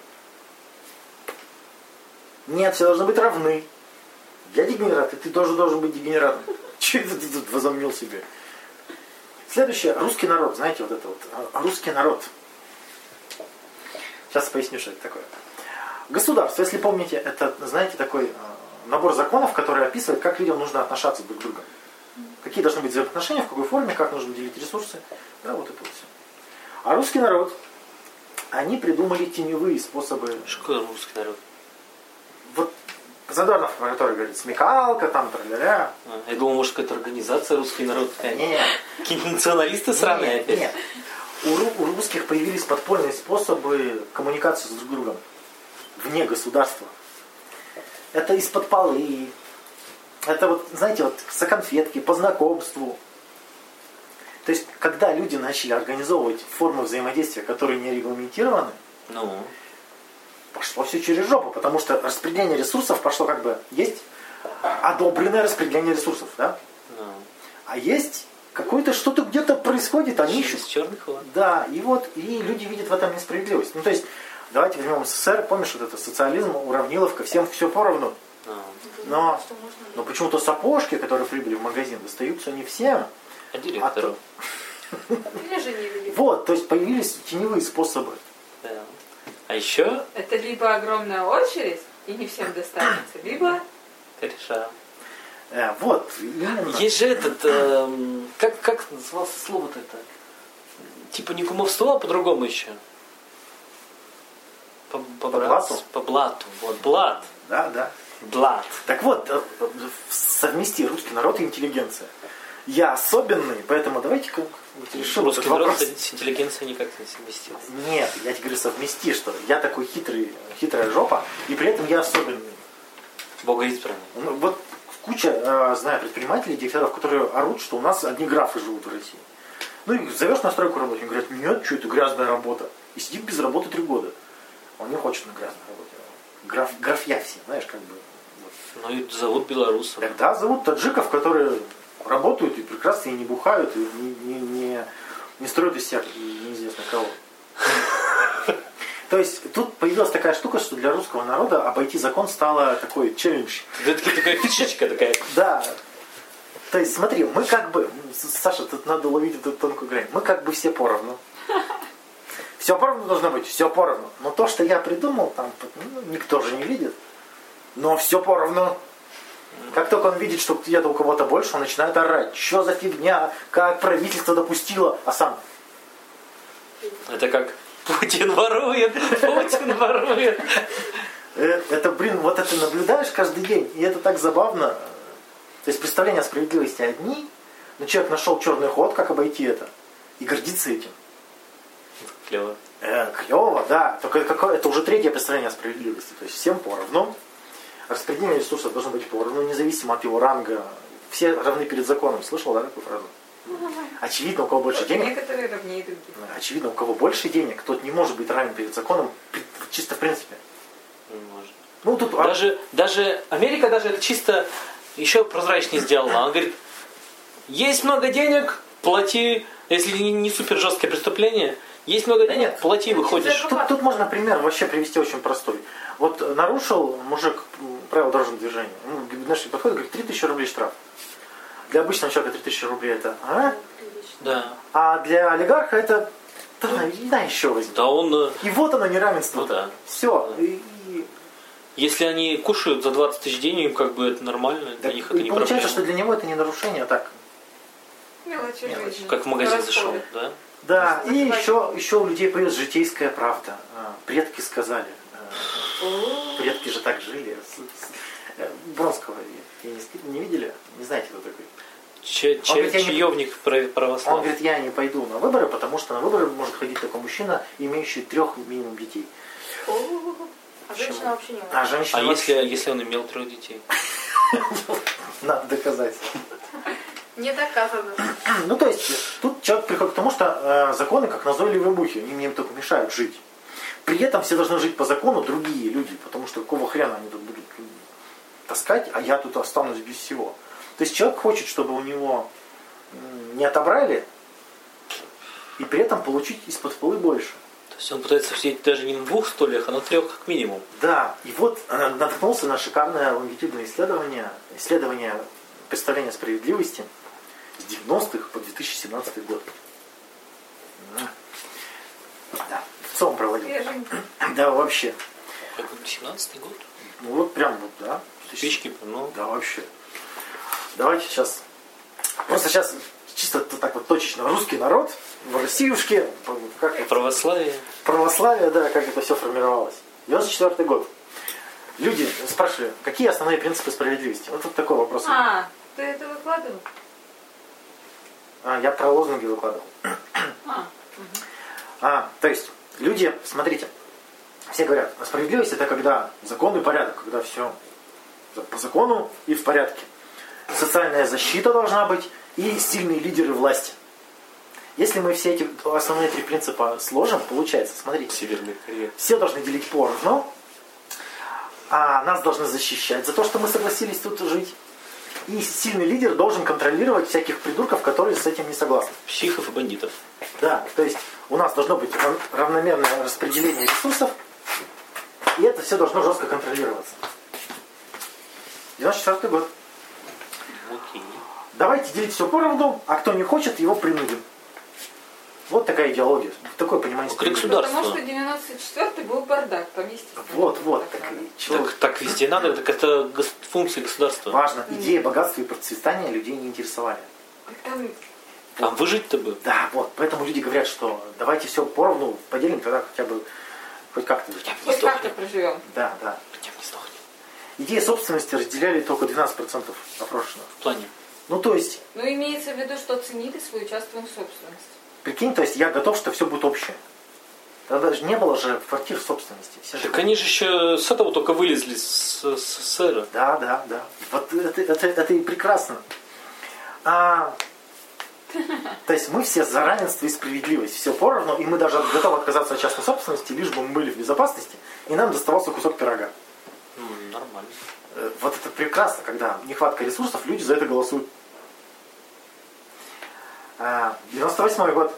Нет, все должны быть равны. Я дегенерат, и ты тоже должен быть дегенератом. Че это ты тут возомнил себе? Следующее. Русский народ. Знаете, вот это вот. а, Русский народ. Сейчас поясню, что это такое. Государство, если помните, это, знаете, такой а, набор законов, который описывает, как людям нужно отношаться друг к другу. Какие должны быть взаимоотношения, в какой форме, как нужно делить ресурсы. Да, вот это вот все. А русский народ, они придумали теневые способы. Что такое русский народ? Вот Задорнов, про который говорит, смекалка, там, тра А, Я думал, может, какая-то организация русский народ. Нет, Какие-то националисты сраные нет, опять. нет. У, у русских появились подпольные способы коммуникации с друг другом вне государства. Это из-под полы. Это вот, знаете, вот за конфетки, по знакомству. То есть, когда люди начали организовывать формы взаимодействия, которые не регламентированы, Ну, пошло все через жопу, потому что распределение ресурсов пошло как бы есть одобренное распределение ресурсов, да? ну. А есть какое-то что-то где-то происходит, они ищут. Из черных ход. Да, и вот и люди видят в этом несправедливость. Ну то есть, давайте возьмем СССР, помнишь вот это социализм, уравниловка, всем все поровну. Ну. Но, но почему-то сапожки, которые прибыли в магазин, достаются не всем. А директору? Велик. Вот, то есть появились теневые способы. Да. А еще Это либо огромная очередь, и не всем достанется, либо Кореша. Э, вот, именно. Есть же этот, эм, как, как называлось слово-то это? Типа не кумовство, а по-другому еще. По, по, По блату? По блату. Вот, блат. Да, да. Блат. Так вот, э, совмести русский народ и интеллигенция. Я особенный, поэтому давайте-ка вот решим Русский этот народ вопрос. с интеллигенцией никак не совместил. Нет, я тебе говорю, совмести, что я такой хитрый, хитрая жопа, и при этом я особенный. Бога избранный. Ну, вот куча, э, знаю, предпринимателей, директоров, которые орут, что у нас одни графы живут в России. Ну и зовешь на стройку работать, они говорят, нет, что это грязная работа. И сидит без работы три года. Он не хочет на грязной работе. Граф, графья все, знаешь, как бы. Ну и зовут белорусов. Тогда зовут таджиков, которые работают и прекрасно и не бухают, и не, не, не, не строят из себя неизвестно кого. То есть тут появилась такая штука, что для русского народа обойти закон стало такой челлендж. Это такая фишечка такая. Да. То есть смотри, мы как бы, Саша, тут надо ловить эту тонкую грань. Мы как бы все поровну. Все поровну должно быть, все поровну. Но то, что я придумал, там ну, никто же не видит. Но все поровну. Как только он видит, что где-то у кого-то больше, он начинает орать. Что за фигня? Как правительство допустило? А сам, Это как Путин ворует, Путин ворует. Э, Это, блин, вот это наблюдаешь каждый день, и это так забавно. То есть представления о справедливости одни, но человек нашел черный ход, как обойти это, и гордится этим. Клево. Э, клево, да. Только какое, это уже третье представление о справедливости. То есть всем поровну. Распределение ресурсов должно быть поровну, независимо от его ранга. Все равны перед законом. Слышал, да, такую фразу? Очевидно, у кого больше денег, Некоторые равнее других. очевидно, у кого больше денег, тот не может быть равен перед законом чисто в принципе. Не может. Ну, тут а, Даже, даже Америка даже это чисто еще прозрачнее сделала. Она говорит, есть много денег, плати, если не, не супер жесткое преступление, есть много Да денег, нет. плати, выходишь. Тут, тут можно пример вообще привести очень простой. Вот нарушил мужик м, правила дорожного движения. Ну, г- знаешь, подходит, говорит, 3000 рублей штраф. Для обычного человека 3000 рублей это, а? Да. А для олигарха это, да, да еще возьми. Да он, э, И вот оно неравенство. Ну да. Все. Да. И, если они кушают за 20 тысяч денег, как бы это нормально, для да, них это не получается, проблема. что для него это не нарушение, а так. Мелочи Мелочи. жизни. Как в магазин зашел, да? Да, и еще, еще у людей появилась житейская правда. А, Предки сказали. А, Предки же так жили. Э, Бронского не, видели? Не знаете, кто такой? Че- че- говорит, не- чаевник право- Он православный. говорит, я не пойду на выборы, потому что на выборы может ходить только мужчина, имеющий трех минимум детей. А женщина вообще не может. А женщина А вообще если, если он имел трех детей? надо доказать. Не доказано. Ну, то есть, тут человек приходит к тому, что э, законы как назойливые мухи, они мне только мешают жить. При этом все должны жить по закону другие люди, потому что какого хрена они тут будут таскать, а я тут останусь без всего. То есть человек хочет, чтобы у него не отобрали, и при этом получить из-под полы больше. То есть он пытается сидеть даже не на двух стульях, а на трех как минимум. Да, и вот э, наткнулся на шикарное лонгитюдное исследование, исследование представления справедливости с 90-х по 2017 год. Да, целом проводил. Да, вообще. Какой 17 год? Ну вот прям вот, да. Спички, ну, Да, вообще. Давайте сейчас. Просто сейчас чисто так вот точечно. Русский народ в Россиюшке, как это, православие. православие, да, как это все формировалось. 94 год. Люди спрашивали, какие основные принципы справедливости? Вот тут такой вопрос. А, ты это выкладывал? А, я про лозунги выкладывал. А, А, то есть, люди, смотрите, все говорят, а справедливость это когда закон и порядок, когда все по закону и в порядке. Социальная защита должна быть и сильные лидеры власти. Если мы все эти основные три принципа сложим, получается, смотрите, Северная Корея. все должны делить поровну, а нас должны защищать за то, что мы согласились тут жить. И сильный лидер должен контролировать всяких придурков, которые с этим не согласны. Психов и бандитов. Да, то есть у нас должно быть рав- равномерное распределение ресурсов, и это все должно жестко контролироваться. 94 год. Окей. Давайте делить все поровну, а кто не хочет, его принудим. Вот такая идеология, такое понимание. Ну, справедливости. суда. потому что 94-й был бардак, там естественно. Вот, вот. Так, чего Так, так везде надо, так это функция государства. важно, идея богатства и процветания людей не интересовали. Так там А выжить-то бы. Да, вот, поэтому люди говорят, что давайте все поровну поделим, тогда хотя бы хоть как-то. Хотя бы не хоть как-то проживем. Да, да. Хотя бы не сдохнем. Идея собственности разделяли только 12% опрошенных. В плане. Ну, то есть, Ну, имеется в виду, что ценили свою частную собственность. Прикинь, то есть я готов, что все будет общее. Тогда же не было же квартир собственности. Все же- Так они же еще с этого только вылезли, с, СССР. Да, да, да. Вот это, это, это и прекрасно. А, то есть мы все за равенство и справедливость. Все поровну, и мы даже готовы отказаться от частной собственности, лишь бы мы были в безопасности, и нам доставался кусок пирога. М, нормально. Э, Вот это прекрасно, когда нехватка ресурсов, люди за это голосуют. А, 98 год.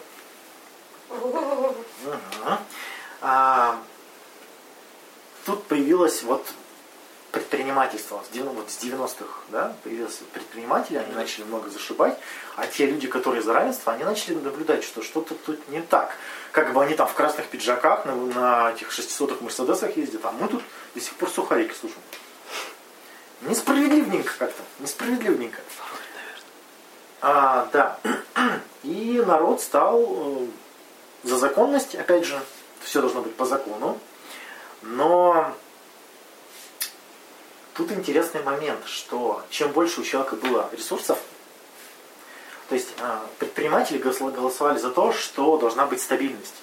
А, тут появилось вот предпринимательство. С 90 вот с 90-х да, появились предприниматели, они начали много зашибать, а те люди, которые за равенство, они начали наблюдать, что что-то тут не так. Как бы они там в красных пиджаках на, на этих шестисотых мерседесах ездят, а мы тут до сих пор сухарики слушаем. Несправедливненько как-то, несправедливненько. А, да. И народ стал э, за законность, опять же, все должно быть по закону. Но тут интересный момент, что чем больше у человека было ресурсов, то есть э, предприниматели голосовали за то, что должна быть стабильность.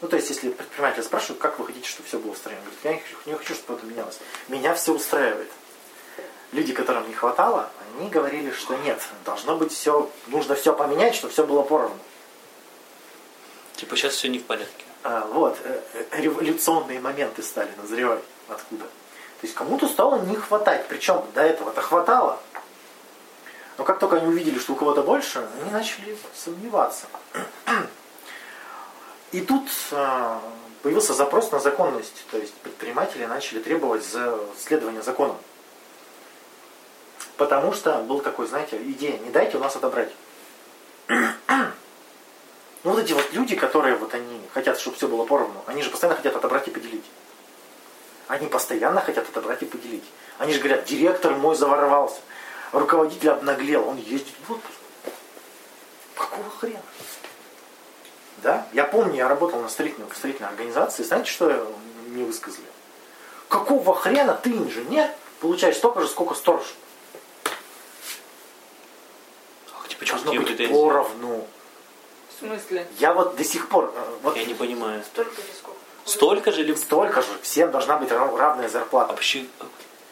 Ну, то есть, если предприниматели спрашивают, как вы хотите, чтобы все было устроено, говорит, я хочу, не хочу, чтобы это менялось. Меня все устраивает. Люди, которым не хватало, они говорили, что нет, должно быть все, нужно все поменять, чтобы все было поровну. Типа сейчас все не в порядке. А, вот, э, э, революционные моменты стали назревать. Откуда? То есть кому-то стало не хватать, причем до этого-то хватало. Но как только они увидели, что у кого-то больше, они начали сомневаться. И тут э, появился запрос на законность, то есть предприниматели начали требовать за следование законам. Потому что был такой, знаете, идея, не дайте у нас отобрать. Ну вот эти вот люди, которые вот они хотят, чтобы все было поровну, они же постоянно хотят отобрать и поделить. Они постоянно хотят отобрать и поделить. Они же говорят, директор мой заворовался, руководитель обнаглел, он ездит в отпуск. Какого хрена? Да? Я помню, я работал на строительной, в строительной организации. Знаете, что мне высказали? Какого хрена ты, инженер, получаешь столько же, сколько сторож? Что Должно быть претензии? поровну. В смысле? Я вот до сих пор, э, вот Я не понимаю. Столько же сколько. Столько же ли? столько же, всем должна быть рав- равная А зарплата. почему?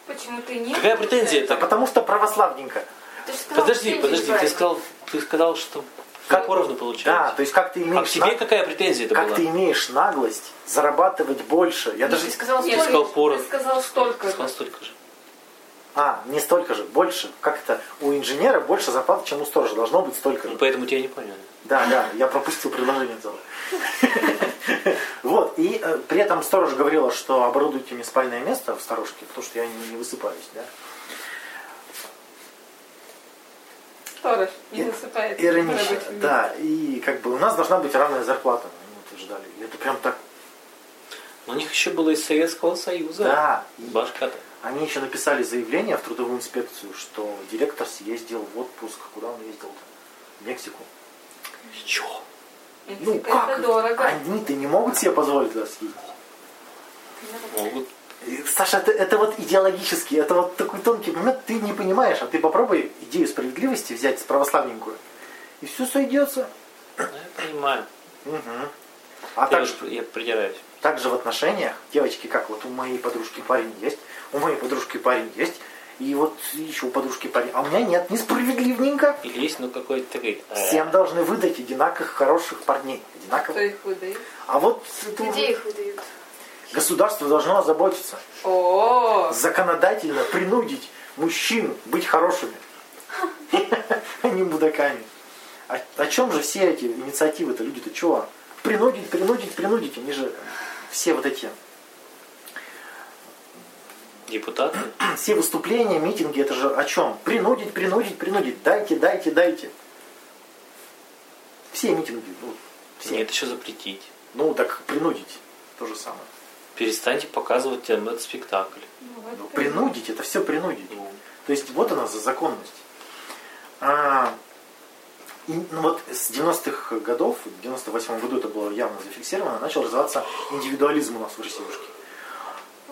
Почему ты не? Какая претензия Да так? потому что православненько. Ты сказал, Подожди, подожди, ты сказал, ты сказал, что Как- поровну Да, получается. то есть как ты а к имеешь, тебе на- какая претензия это как была? ты имеешь наглость зарабатывать больше. Я Нет, даже... Ты сказал Ты столько. сказал поровну. Ты сказал столько. Сказал столько же. А, не столько же, больше. Как это? У инженера больше зарплаты, чем у сторожа. Должно быть столько Ну, же. поэтому тебя не поняли. Да, да, я пропустил предложение целое. Вот, и э, при этом сторож говорила, что оборудуйте мне спальное место в сторожке, потому что я не, высыпаюсь, да. Сторож не И- засыпает. Иронично, да. И как бы у нас должна быть равная зарплата, они утверждали. И это прям так, Но у них еще было из Советского Союза. да. И Башка-то. Они еще написали заявление в трудовую инспекцию, что директор съездил в отпуск. Куда он ездил-то? В Мексику. Чё? Мексика Ну как? это дорого. Они-то не могут себе позволить туда съездить. Могут. Саша, это, это вот идеологически, это вот такой тонкий момент, ты не понимаешь, а ты попробуй идею справедливости взять с православненькую, и все сойдется. Ну, я понимаю. Мгм. А Я, также, я придираюсь. также в отношениях, девочки, как вот у моей подружки парень есть, у моей подружки парень есть, и вот еще у подружки парень, а у меня нет, несправедливненько. Или есть, ну, какой-то э, Всем должны выдать одинаковых хороших парней. Кто Одинаковых. их выдает? А вот это Где их выдают? государство должно озаботиться. О, законодательно принудить мужчин быть хорошими, а не мудаками. О, о чем же все эти инициативы-то, люди-то чего? Принудить, принудить, принудить. Они же все вот эти, Депутаты. все выступления, митинги, это же о чем? Принудить, принудить, принудить. Дайте, дайте, дайте. Все митинги, ну, все. Нет, еще запретить. Ну, так принудить. То же самое. Перестаньте показывать этот спектакль. ну Ну, принудить, это все принудить. Ну, То есть вот она за законность. А, и, ну вот с 90-х годов, в 98 году это было явно зафиксировано, начал развиваться индивидуализм у нас в Россиюшке.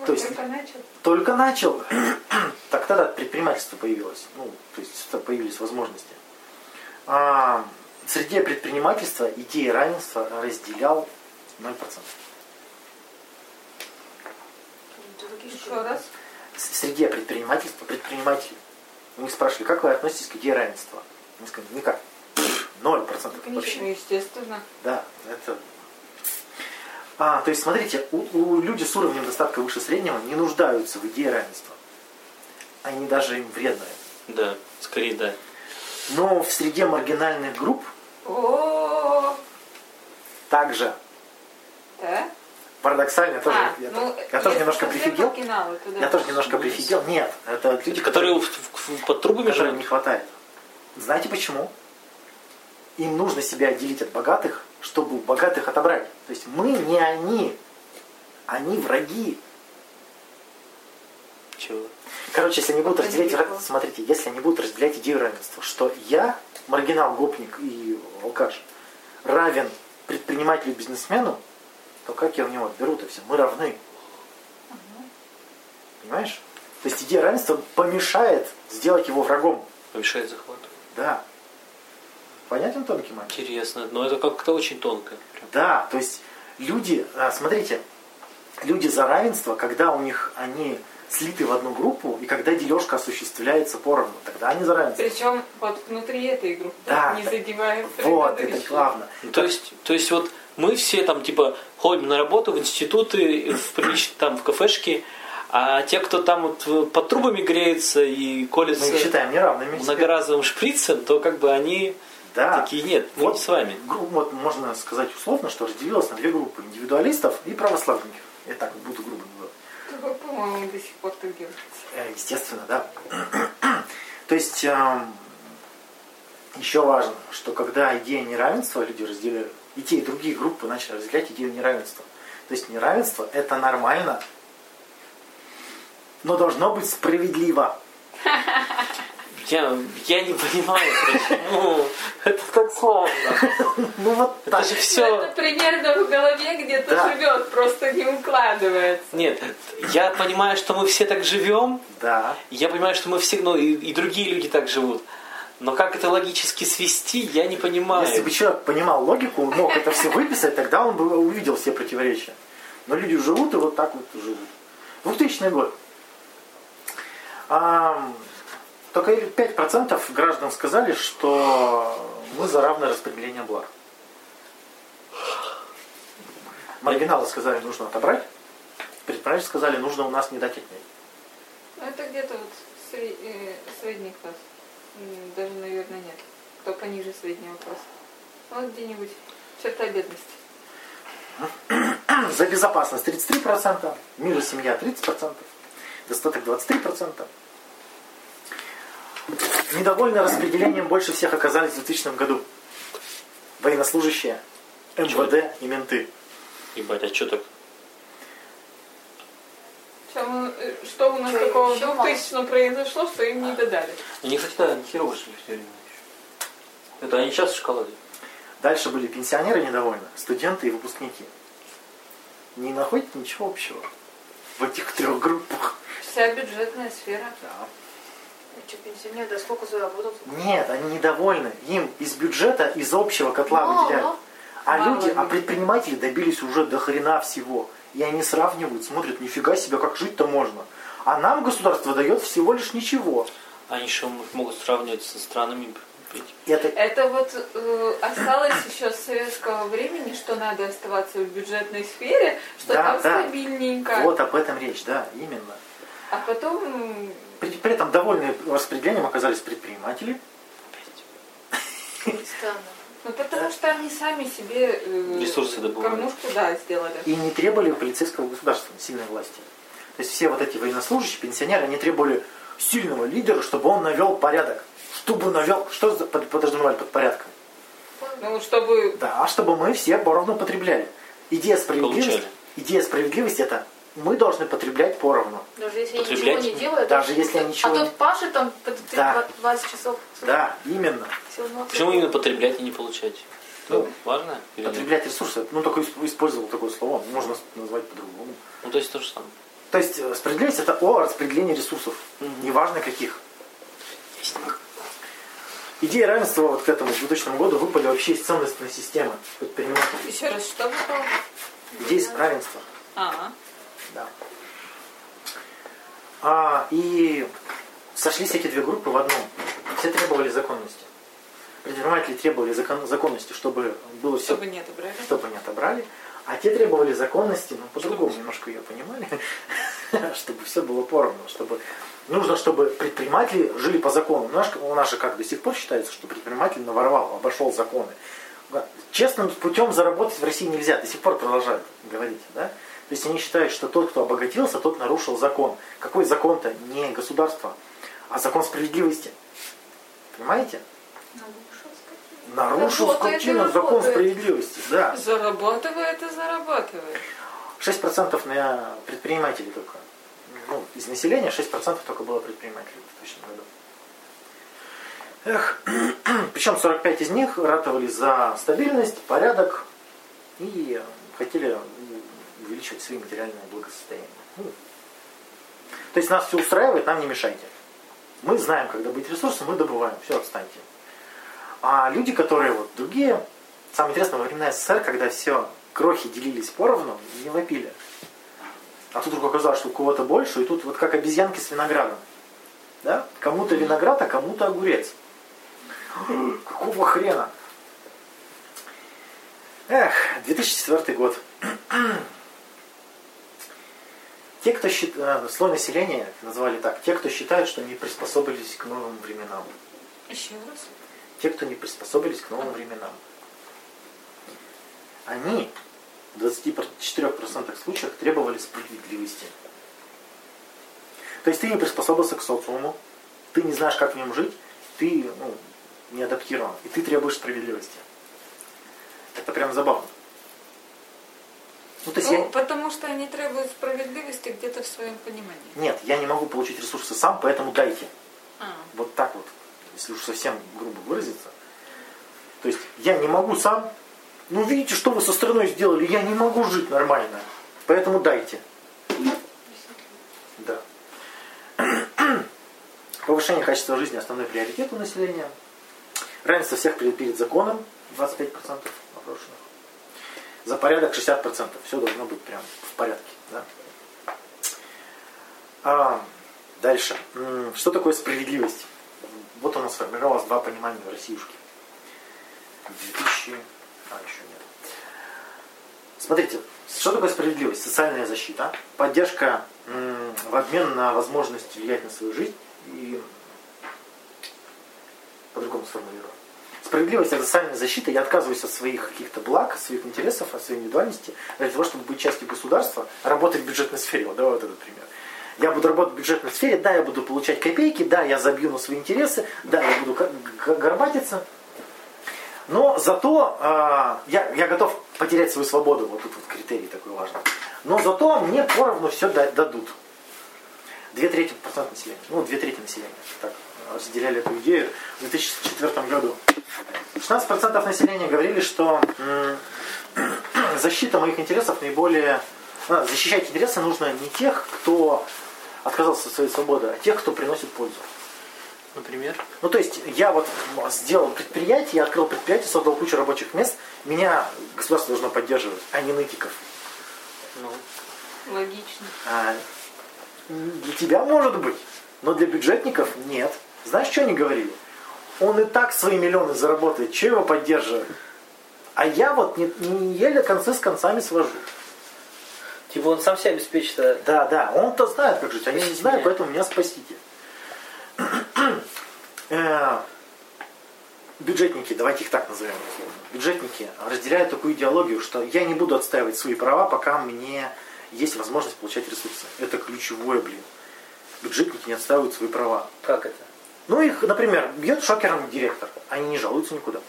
То есть- только начал. Только начал, так тогда предпринимательство появилось, ну, то есть появились возможности. А, в среде предпринимательства идея равенства разделял 0%. Дураки, что Еще раз. в среде предпринимательства, предпринимателей, у них спрашивали, как вы относитесь к идее равенства? Они сказали, никак. Ноль процентов вообще. Естественно. Да, это... А, то есть, смотрите, у, у люди с уровнем достатка выше среднего не нуждаются в идее равенства. Они даже им вредны. да, скорее да. Но в среде маргинальных групп также, да? парадоксально, я тоже, А, я, ну, я тоже немножко прифигел. Я тоже немножко прифигел. Нет, это люди, Которые в- под трубами которым не живут. хватает. Знаете почему? Им нужно себя отделить от богатых, чтобы у богатых отобрать. То есть мы не они, они враги. Чего? Короче, если они будут разделять, смотрите, если они будут разделять идею равенства, что я, маргинал, гопник и алкаш, равен предпринимателю и бизнесмену, то как я у него отберу-то все? Мы равны. Понимаешь? То есть идея равенства помешает сделать его врагом. Помешает захвату. Да. Понятен тонкий момент? Интересно, но это как-то очень тонко. Да, то есть люди, а, смотрите, люди за равенство, когда у них они слиты в одну группу, и когда дележка осуществляется поровну, тогда они за равенство. Причем вот внутри этой группы, Да. не задевая Вот, это предыдущую. главное. То есть, то есть вот мы все там типа ходим на работу в институты, в прилич- там в кафешки, а те, кто там вот под трубами греется и Мы их колется считаем неравными. себе. многоразовым шприцем, то как бы они Да. такие нет, мы Вот не с вами. Вот можно сказать условно, что разделилось на две группы. Индивидуалистов и православников. Я так буду грубо говорить. Ну, По-моему, до сих пор так делается. Э, Естественно, да. То есть эм, еще важно, что когда идея неравенства люди разделяют, и те, и другие группы начали разделять идею неравенства. То есть неравенство это нормально, но должно быть справедливо. Я, я не понимаю, почему это так сложно. Ну вот Это так. же Ну, все... Это примерно в голове где-то Да. живет, просто не укладывается. Нет, я понимаю, что мы все так живем, Да. я понимаю, что мы все, ну и, и другие люди так живут. Но как это логически свести, я не понимаю. Если бы человек понимал логику, мог это все выписать, тогда он бы увидел все противоречия. Но люди живут и вот так вот живут. 2000 год. Только 5% граждан сказали, что мы за равное распределение благ. Маргиналы сказали, нужно отобрать. Предприниматели сказали, нужно у нас не дать отнять. Ну, это где-то вот э, средний класс. Даже, наверное, нет. Кто пониже среднего класса. Ну, Вот где-нибудь черта бедности. За безопасность 33%, мир и семья 30%, достаток 23%. Недовольны распределением больше всех оказались в 2000 году. Военнослужащие, МВД и менты. Ебать, а что так? Э, что у нас Что, такого в ещё мало? 2000 произошло, что им не додали? Они, кстати, да, херово все время еще. Это они сейчас в шоколаде. Дальше были пенсионеры недовольны, студенты и выпускники. Не находите ничего общего в этих трех группах. Вся бюджетная сфера. Что, пенсионер, да сколько заработал? Нет, они недовольны. Им из бюджета, из общего котла Мало. выделяют. А Мало люди, а им. предприниматели добились уже до хрена всего. И они сравнивают, смотрят, нифига себе, как жить-то можно. А нам государство дает всего лишь ничего. Они еще могут сравнивать со странами. Это Это вот э, осталось еще с советского времени, что надо оставаться в бюджетной сфере, что Да, там да. стабильненько. вот об этом речь, да, именно. А потом При, при этом довольны распределением оказались предприниматели. Странно. Ну, потому что они сами себе э, Ресурсы добывают. кормушку, да, сделали. И не требовали полицейского государства, сильной власти. То есть все вот эти военнослужащие, пенсионеры, они требовали сильного лидера, чтобы он навел порядок. Чтобы навел, что подразумевали под порядком? Ну, чтобы... Да, а чтобы мы все поровну потребляли. Идея справедливости, Получали. идея справедливости это мы должны потреблять поровну. Даже если я Потреблять? ничего не делаю, Даже если я ничего А тот Паша там Да. 20 часов. Да, именно. Почему именно потреблять и не получать? Ну, Это важно? Или нет? Потреблять ресурсы, ну только исп- использовал такое слово, можно назвать по-другому. Ну, то есть то же самое. То есть э, справедливость это о распределении ресурсов, неважно каких. Идея равенства вот к этому 2000 году выпали вообще из ценностной системы предпринимателей. Еще раз, что было? Идея равенства. А, Да. А, и сошлись эти две группы в одном. Все требовали законности. Предприниматели требовали закон- законности, чтобы было все, чтобы не отобрали. чтобы не отобрали. А те требовали законности, ну, по-другому немножко ее понимали, чтобы все было поровну, чтобы нужно, чтобы предприниматели жили по закону. У нас, у нас же как до сих пор считается, что предприниматель наворовал, обошел законы. Честным путем заработать в России нельзя, до сих пор продолжают говорить, да? То есть они считают, что тот, кто обогатился, тот нарушил закон. Какой закон-то? Не государство, а закон справедливости. Понимаете? Нарушил скотина закон справедливости. Да. Зарабатывает и зарабатывает. 6% на предпринимателей только. Ну, из населения 6% только было предпринимателей в 2000 году. Эх, причем 45 из них ратовали за стабильность, порядок и хотели увеличивать свои материальные благосостояния. Ну, то есть нас все устраивает, нам не мешайте. Мы знаем, когда быть ресурсы, мы добываем, все, отстаньте. А люди, которые вот другие, самое интересное, во времена СССР, когда все крохи делились поровну, не вопили. а тут вдруг оказалось, что у кого-то больше, и тут вот как обезьянки с виноградом. Да? Кому-то виноград, а кому-то огурец. Какого хрена? Эх, 2004 год. Те, кто считает, слой населения назвали так, те, кто считают, что не приспособились к новым временам. Еще раз. Те, кто не приспособились к новым временам. Они в 24% случаев требовали справедливости. То есть ты не приспособился к социуму, ты не знаешь, как в нем жить, ты ну, не адаптирован, и ты требуешь справедливости. Это прям забавно. Ну, то есть ну, я... потому что они требуют справедливости где-то в своем понимании. Нет, я не могу получить ресурсы сам, поэтому дайте. А. Вот так вот, если уж совсем грубо выразиться. То есть я не могу сам, ну видите, что вы со страной сделали, я не могу жить нормально, поэтому дайте. Да. Повышение качества жизни основной приоритет у населения. Равенство всех перед, перед законом 25% опрошенных. За порядок 60%. Все должно быть прям в порядке. Да? А, дальше. Что такое справедливость? Вот у нас сформировалось два понимания в Россиюшке. 2000... А, еще нет. Смотрите, что такое справедливость? Социальная защита, поддержка в обмен на возможность влиять на свою жизнь и по-другому сформулирую. Справедливость это социальная защита. Я отказываюсь от своих каких-то благ, от своих интересов, от своей индивидуальности для того, чтобы быть частью государства, работать в бюджетной сфере. Вот давай вот этот пример. Я буду работать в бюджетной сфере, да, я буду получать копейки, да, я забью на свои интересы, да, я буду горбатиться. Но зато э, я, я готов потерять свою свободу, вот тут вот критерий такой важный. Но зато мне поровну все дадут. Две трети процент населения, ну, две трети населения. Так, разделяли эту идею в 2004 году. 16% населения говорили, что защита моих интересов наиболее... А, защищать интересы нужно не тех, кто отказался от своей свободы, а тех, кто приносит пользу. Например? Ну, то есть, я вот сделал предприятие, я открыл предприятие, создал кучу рабочих мест, меня государство должно поддерживать, а не нытиков. Ну, логично. А, для тебя может быть, но для бюджетников нет. Знаешь, что они говорили? Он и так свои миллионы заработает, что его поддерживать? А я вот не, не еле концы с концами свожу. Типа он сам себя обеспечит. А... Да, да, он-то знает, как жить, я не знаю, поэтому меня спасите. Э, бюджетники, давайте их так назовем, бюджетники разделяют такую идеологию, что я не буду отстаивать свои права, пока мне есть возможность получать ресурсы. Это ключевое, блин. Бюджетники не отстаивают свои права. Как это? Ну, их, например, бьет шокером директор. Они не жалуются никуда.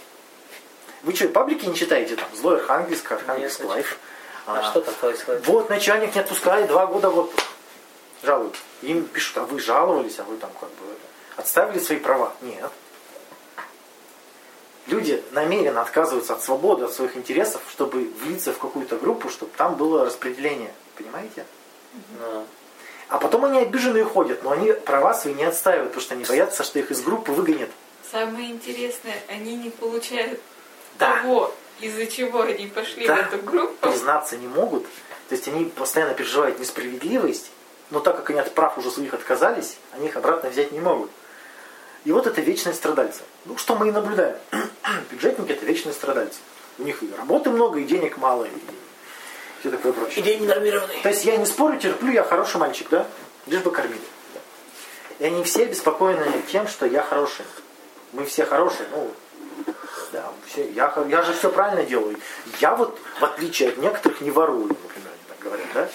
Вы что, паблики не читаете там? Злой Архангельск, Архангельск Life. А, а что там происходит? Вот начальник не отпускает, два года вот жалуют. Им пишут, а вы жаловались, а вы там как бы отстаивали свои права. Нет. Люди намеренно отказываются от свободы, от своих интересов, чтобы влиться в какую-то группу, чтобы там было распределение. Понимаете? Да. А потом они обиженные ходят, но они права свои не отстаивают, потому что они боятся, что их из группы выгонят. Самое интересное, они не получают да. того, из-за чего они пошли да. в эту группу. Признаться не могут. То есть они постоянно переживают несправедливость, но так как они от прав уже своих отказались, они их обратно взять не могут. И вот это вечные страдальцы. Ну, что мы и наблюдаем. Бюджетники это вечные страдальцы. У них и работы много, и денег мало, и все такое прочее. И день нормированный. То есть я не спорю, терплю, я хороший мальчик, да? Лишь бы кормили. И они все обеспокоены тем, что я хороший. Мы все хорошие, ну, да, все, я, я же все правильно делаю. Я вот, в отличие от некоторых, не ворую, например, они так говорят, да?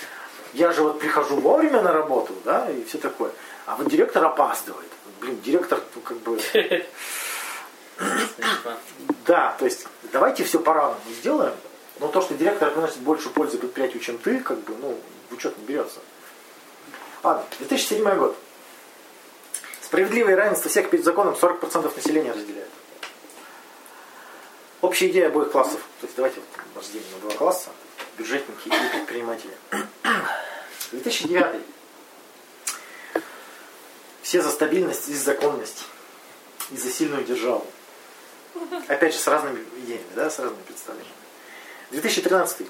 Я же вот прихожу вовремя на работу, да, и все такое. А вот директор опаздывает. Блин, директор, ну, как бы... Да, то есть давайте все по-разному сделаем, но то, что директор приносит больше пользы предприятию, чем ты, как бы, ну, в учет не берется. Ладно, 2007 год. Справедливое равенство всех перед законом 40% населения разделяет. Общая идея обоих классов. То есть давайте вот разделим на два класса. Бюджетники и предприниматели. 2009. Все за стабильность и законность. И за сильную державу. Опять же, с разными идеями, да, с разными представлениями. 2013.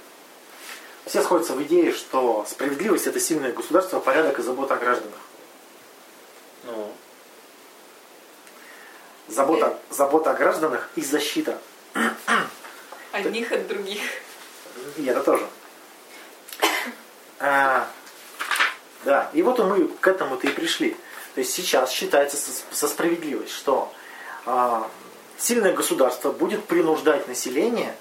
все сходятся в идее, что справедливость это сильное государство, порядок и забота о гражданах. Ну, Забота, забота о гражданах и защита. Одних от других. И это тоже. А, да, и вот мы к этому-то и пришли. То есть сейчас считается со, со справедливость, что а, сильное государство будет принуждать население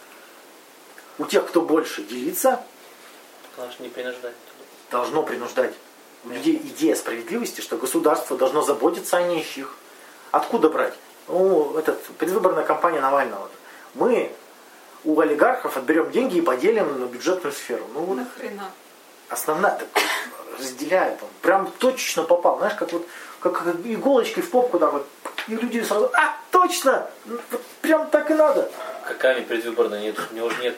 у тех, кто больше делиться, конечно, не принуждать. должно принуждать. У людей идея справедливости, что государство должно заботиться о нищих. Откуда брать? Ну, этот, предвыборная кампания Навального. Мы у олигархов отберем деньги и поделим на бюджетную сферу. Ну, вот Нахрена? основная, так, разделяет он. Прям точно попал. Знаешь, как вот как, как иголочкой в попку, да, вот. И люди сразу, а, точно! Вот прям так и надо. Какая предвыборная? Нет, у него же нет...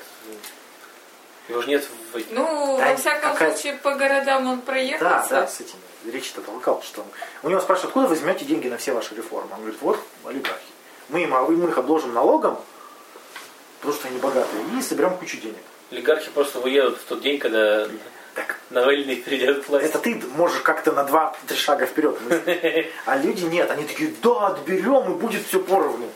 Его же нет в... этих- Ну, Да, во всяком какая- случае, по городам он Да, проехался. да, с этим речь-то толкал, что у него спрашивают, откуда вы возьмете деньги на все ваши реформы? Он говорит, вот олигархи. Мы, им, мы их обложим налогом, потому что они богатые, и соберем кучу денег. Олигархи просто уедут в тот день, когда Так, Навальный придет к власти. это ты можешь как-то на 2-3 шага вперед мыслить. А люди нет, они такие, да, отберем и будет все поровну.